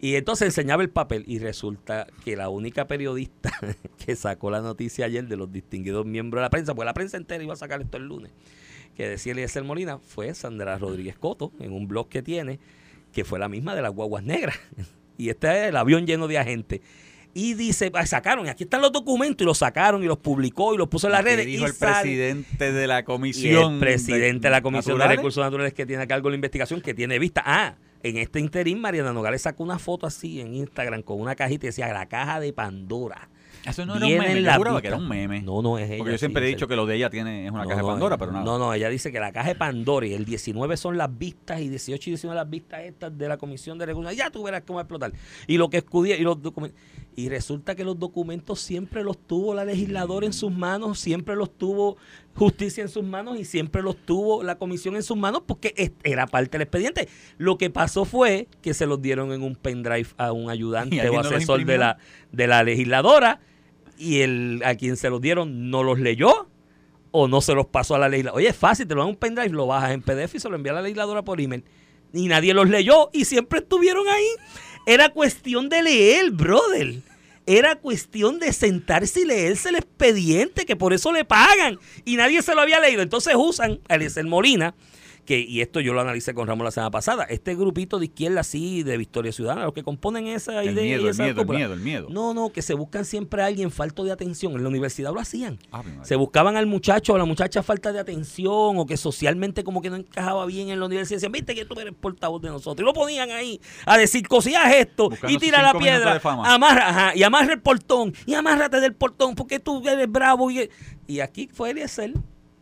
Y entonces enseñaba el papel y resulta que la única periodista que sacó la noticia ayer de los distinguidos miembros de la prensa, pues la prensa entera iba a sacar esto el lunes, que decía Eliezer Molina, fue Sandra Rodríguez Coto, en un blog que tiene, que fue la misma de las guaguas negras. Y este es el avión lleno de agentes. Y dice, ah, sacaron, y aquí están los documentos, y los sacaron, y los publicó, y los puso en las ¿Qué redes. dijo y el presidente de la y comisión. el presidente de la Comisión de? Recursos Naturales que tiene a cargo la investigación, que tiene vista. Ah, en este interín, Mariana Nogales sacó una foto así en Instagram con una cajita y decía la caja de Pandora. Eso no era un meme, yo las juraba que era vistas. un meme. No, no es ella. Porque yo sí, siempre he dicho el- que lo de ella tiene es una No, caja de Pandora, pero nada. No, no, ella dice que la caja de Pandora y el 19 son las vistas y 18 y 19 las vistas estas de la Comisión de Recursos. Ya tú verás cómo va a explotar. Y lo que escudía y los documentos. Y resulta que los documentos siempre los tuvo la legisladora en sus manos, siempre los tuvo justicia en sus manos y siempre los tuvo la comisión en sus manos porque era parte del expediente. Lo que pasó fue que se los dieron en un pendrive a un ¿Y ayudante o no asesor de la, de la legisladora y el a quien se los dieron no los leyó o no se los pasó a la legisladora. Oye, es fácil, te lo dan un pendrive, lo bajas en PDF y se lo envía a la legisladora por email. Y nadie los leyó y siempre estuvieron ahí. Era cuestión de leer, brother. Era cuestión de sentarse y leerse el expediente, que por eso le pagan. Y nadie se lo había leído. Entonces usan a Eliezer Molina, que, y esto yo lo analicé con Ramón la semana pasada, este grupito de izquierda así, de Victoria Ciudadana, los que componen esa El idea miedo, y el esa miedo, el cúpula. miedo, el miedo. No, no, que se buscan siempre a alguien falto de atención. En la universidad lo hacían. Ah. Se buscaban al muchacho o a la muchacha falta de atención o que socialmente como que no encajaba bien en la universidad. Decían, viste que tú eres portavoz de nosotros. Y lo ponían ahí a decir, cosías esto Buscando y tira la piedra. Amarra, ajá, y amarra el portón. Y amárrate del portón porque tú eres bravo. Y, y aquí fue Eliezer.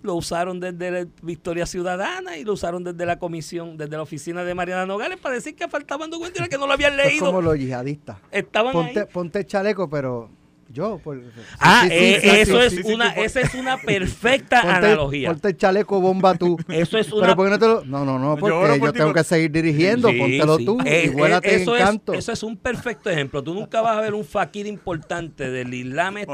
Lo usaron desde la Victoria Ciudadana y lo usaron desde la comisión, desde la oficina de Mariana Nogales para decir que faltaban documentos que no lo habían Esto es como leído. los yihadistas. Estaban Ponte, ahí. ponte chaleco, pero yo. por- Ah, sí, sí, eh, sí, eso sí, es una, sí, esa es una perfecta ponte, analogía. Ponte el chaleco bomba tú. Eso es una Pero ¿por qué no te lo.? No, no, no, porque yo, tengo que seguir dirigiendo. Sí, Póntelo sí. tú Eh, y eh, vuélate eso en es, canto. Eso es un perfecto ejemplo. Tú nunca vas a ver un fakir importante del islam este,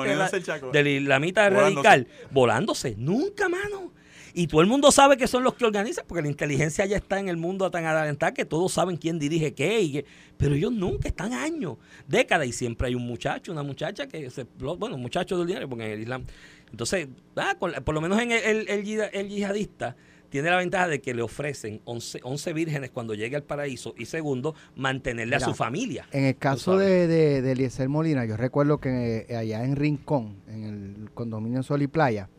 del islamita Volándose. radical volándose. Nunca, mano. Y todo el mundo sabe que son los que organizan, porque la inteligencia ya está en el mundo tan adelantada que todos saben quién dirige qué. Y qué- pero ellos nunca están años, décadas, y siempre hay un muchacho, una muchacha que se. Bueno, muchacho del dinero, porque en el Islam. Entonces, ah, por lo menos en el, el- el yihad- el yihadista tiene la ventaja de que le ofrecen 11, 11 vírgenes cuando llegue al paraíso y segundo, mantenerle a su familia. En el caso de, de, de Eliezer Molina, yo recuerdo que eh, allá en Rincón, en el condominio Sol y Playa,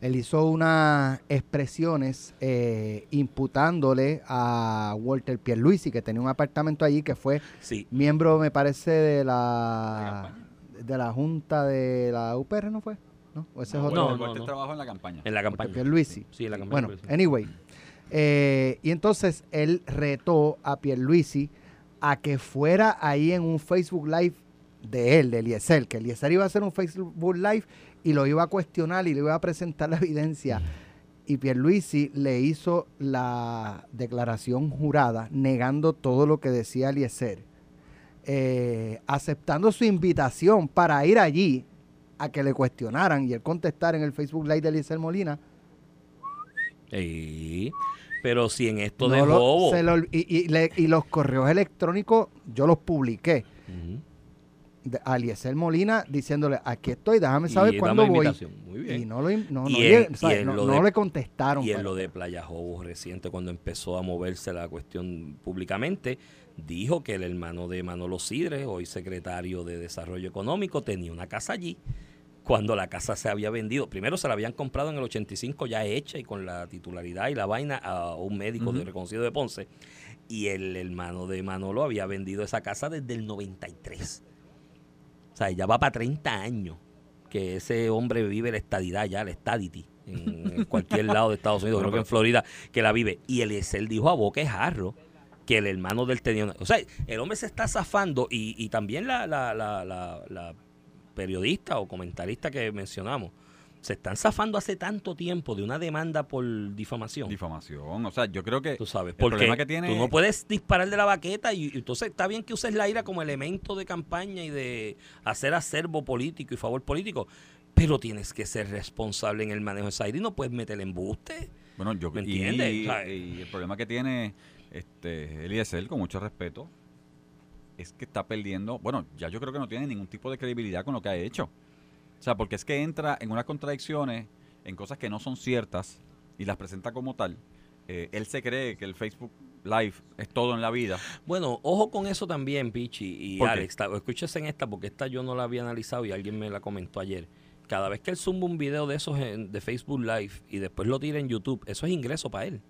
él hizo unas expresiones eh, imputándole a Walter Pierluisi, que tenía un apartamento allí, que fue Sí. miembro, me parece, de la de la junta de la UPR, ¿no fue? ¿No? ¿O ese es otro? no, Walter no, Walter no. trabajó en la campaña. En la Walter campaña. Pierluisi. Sí, en la campaña. Bueno, anyway. eh, y entonces él retó a Pierluisi a que fuera ahí en un Facebook Live de él, de Eliezer, que Eliezer iba a hacer un Facebook Live y lo iba a cuestionar y le iba a presentar la evidencia. Y Pierluisi le hizo la declaración jurada negando todo lo que decía Eliezer, eh, aceptando su invitación para ir allí a que le cuestionaran y él contestar en el Facebook Live de Eliezer Molina. Sí. Pero si en esto No de lo- bobo. se lo- y, y le- y los correos electrónicos yo los publiqué. A Eliezer Molina diciéndole, aquí estoy, déjame saber cuándo voy. invitación. Muy bien. Y no, lo, in- no, Y no, y lo le contestaron. Y en pero- lo de Playa Jobos reciente, cuando empezó a moverse la cuestión públicamente, dijo que el hermano de Manolo Sidre, hoy secretario de Desarrollo Económico, tenía una casa allí. Cuando la casa se había vendido, primero se la habían comprado en el 85 ya hecha y con la titularidad y la vaina a un médico de reconocido de Ponce. Y el hermano de Manolo había vendido esa casa desde el 93. O sea, ya va para 30 años que ese hombre vive la estadidad ya, la estadity, en cualquier lado de Estados Unidos, creo que en Florida, que la vive. Y Eliezer dijo a boca jarro que el hermano del tenía una- O sea, el hombre se está zafando y, y también la, la, la, la, la periodista o comentarista que mencionamos, se están zafando hace tanto tiempo de una demanda por difamación. Difamación. O sea, yo creo que Tú sabes, el porque problema que tiene tú no puedes disparar de la baqueta y, y entonces está bien que uses la ira como elemento de campaña y de hacer acervo político y favor político, pero tienes que ser responsable en el manejo de esa ira y no puedes meter embuste. Bueno, yo ¿Me entiendes? Y, el problema que tiene este Eliezer, con mucho respeto, es que está perdiendo. Bueno, ya yo creo que no tiene ningún tipo de credibilidad con lo que ha hecho. O sea, porque es que entra en unas contradicciones, en cosas que no son ciertas y las presenta como tal. eh, él se cree que el Facebook Live es todo en la vida. Bueno, ojo con eso también, Pichi y. Alex. Escúchese en esta, porque esta yo no la había analizado y alguien me la comentó ayer. Cada vez que él zumba un video de esos en- de Facebook Live y después lo tira en YouTube, eso es ingreso para él.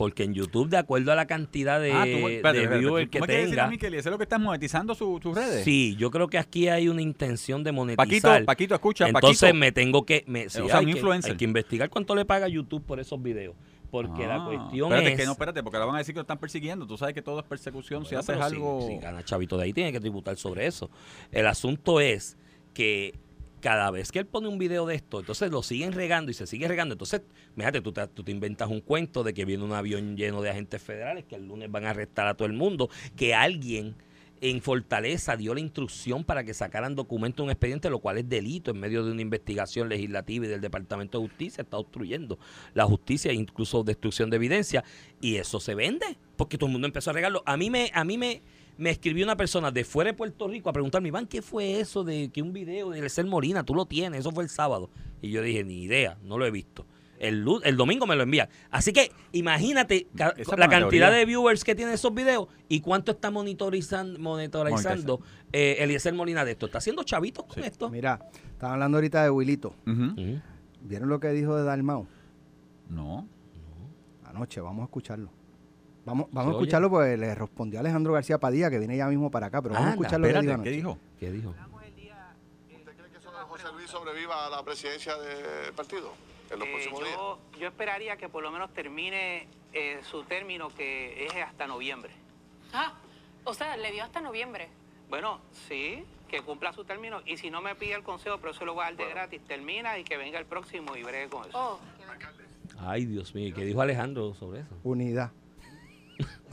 Porque en YouTube, de acuerdo a la cantidad de, ah, tú, espérate, de viewers ¿tú que quieres decir a tenga. mí que Eliezer es lo que está monetizando su- sus redes? Sí, yo creo que aquí hay una intención de monetizar. Paquito, Paquito, escucha, Entonces Paquito. me tengo que... Me, sí, O sea, hay, un que, influencer. hay que investigar cuánto le paga YouTube por esos videos. Porque la Ah, cuestión espérate, es... que no, espérate, porque ahora van a decir que lo están persiguiendo. Tú sabes que todo es persecución. si haces algo... Si, si gana chavito de ahí, tiene que tributar sobre eso. El asunto es que cada vez que él pone un video de esto, entonces lo siguen regando y se sigue regando. Entonces, fíjate, tú te, tú te inventas un cuento de que viene un avión lleno de agentes federales que el lunes van a arrestar a todo el mundo, que alguien en Fortaleza dio la instrucción para que sacaran documentos de un expediente, lo cual es delito en medio de una investigación legislativa y del Departamento de Justicia, está obstruyendo la justicia, incluso destrucción de evidencia, y eso se vende, porque todo el mundo empezó a regarlo. A mí me, a mí me, me escribió una persona de fuera de Puerto Rico a preguntarme, Iván, ¿qué fue eso de que un video de Eliezer Molina, tú lo tienes? Eso fue el sábado. Y yo dije, ni idea, no lo he visto. El, el domingo me lo envían. Así que imagínate ca- Esa es la cantidad teoría. de viewers que tienen esos videos y cuánto está monitorizando, monitorizando eh, Eliezer Molina de esto. Está haciendo chavitos con Sí. esto. Mira, estaban hablando ahorita de Wilito. ¿Vieron lo que dijo de Dalmau? No. Anoche, vamos a escucharlo. Vamos, vamos ¿Se a oye? escucharlo porque le respondió Alejandro García Padilla, que viene ya mismo para acá, pero vamos a Anda, escuchar lo que dijo Espérate, ¿qué dijo? ¿Qué dijo? ¿Usted cree que eso de José Luis sobreviva a la presidencia del partido en los Eh, próximos días? yo, yo esperaría que por lo menos termine eh, su término que es hasta noviembre. Ah, o sea, le dio hasta noviembre. Bueno, sí, que cumpla su término y si no me pide el consejo, pero eso lo voy a dar de gratis, termina y que venga el próximo y bregue con eso. Oh, Ay, Dios mío, ¿y ¿qué dijo Alejandro sobre eso? Unidad.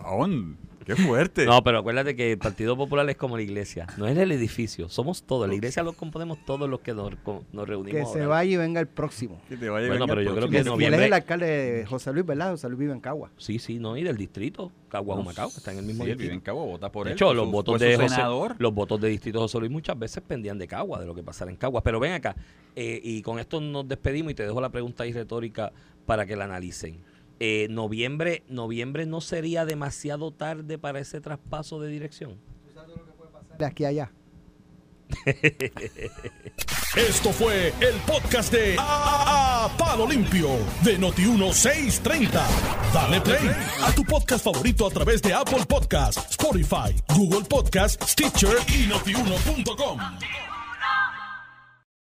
On, ¡Qué fuerte! No, pero acuérdate que el Partido Popular es como la iglesia. No es el edificio, somos todos. La iglesia lo componemos todos los que nos, nos reunimos. Que se ahora. vaya y venga el próximo. Que te vaya Bueno, bien pero el yo creo que Y él noviembre- es el alcalde de José Luis, ¿verdad? José Luis vive en Cagua. Sí, sí, no, y del distrito, Caguas Humacao, que está en el mismo Sí, él distrito. vive en Cabo, vota por de él. hecho, los su- votos de José, los votos de distrito José Luis muchas veces pendían de Cagua, de lo que pasara en Cagua. Pero ven acá, eh, y con esto nos despedimos y te dejo la pregunta ahí retórica para que la analicen. Eh, noviembre, noviembre no sería demasiado tarde para ese traspaso de dirección. De aquí a allá. Esto fue el podcast de A, A- Palo Limpio de Noti1630. Dale play a tu podcast favorito a través de Apple Podcasts, Spotify, Google Podcasts, Stitcher y notiuno.com.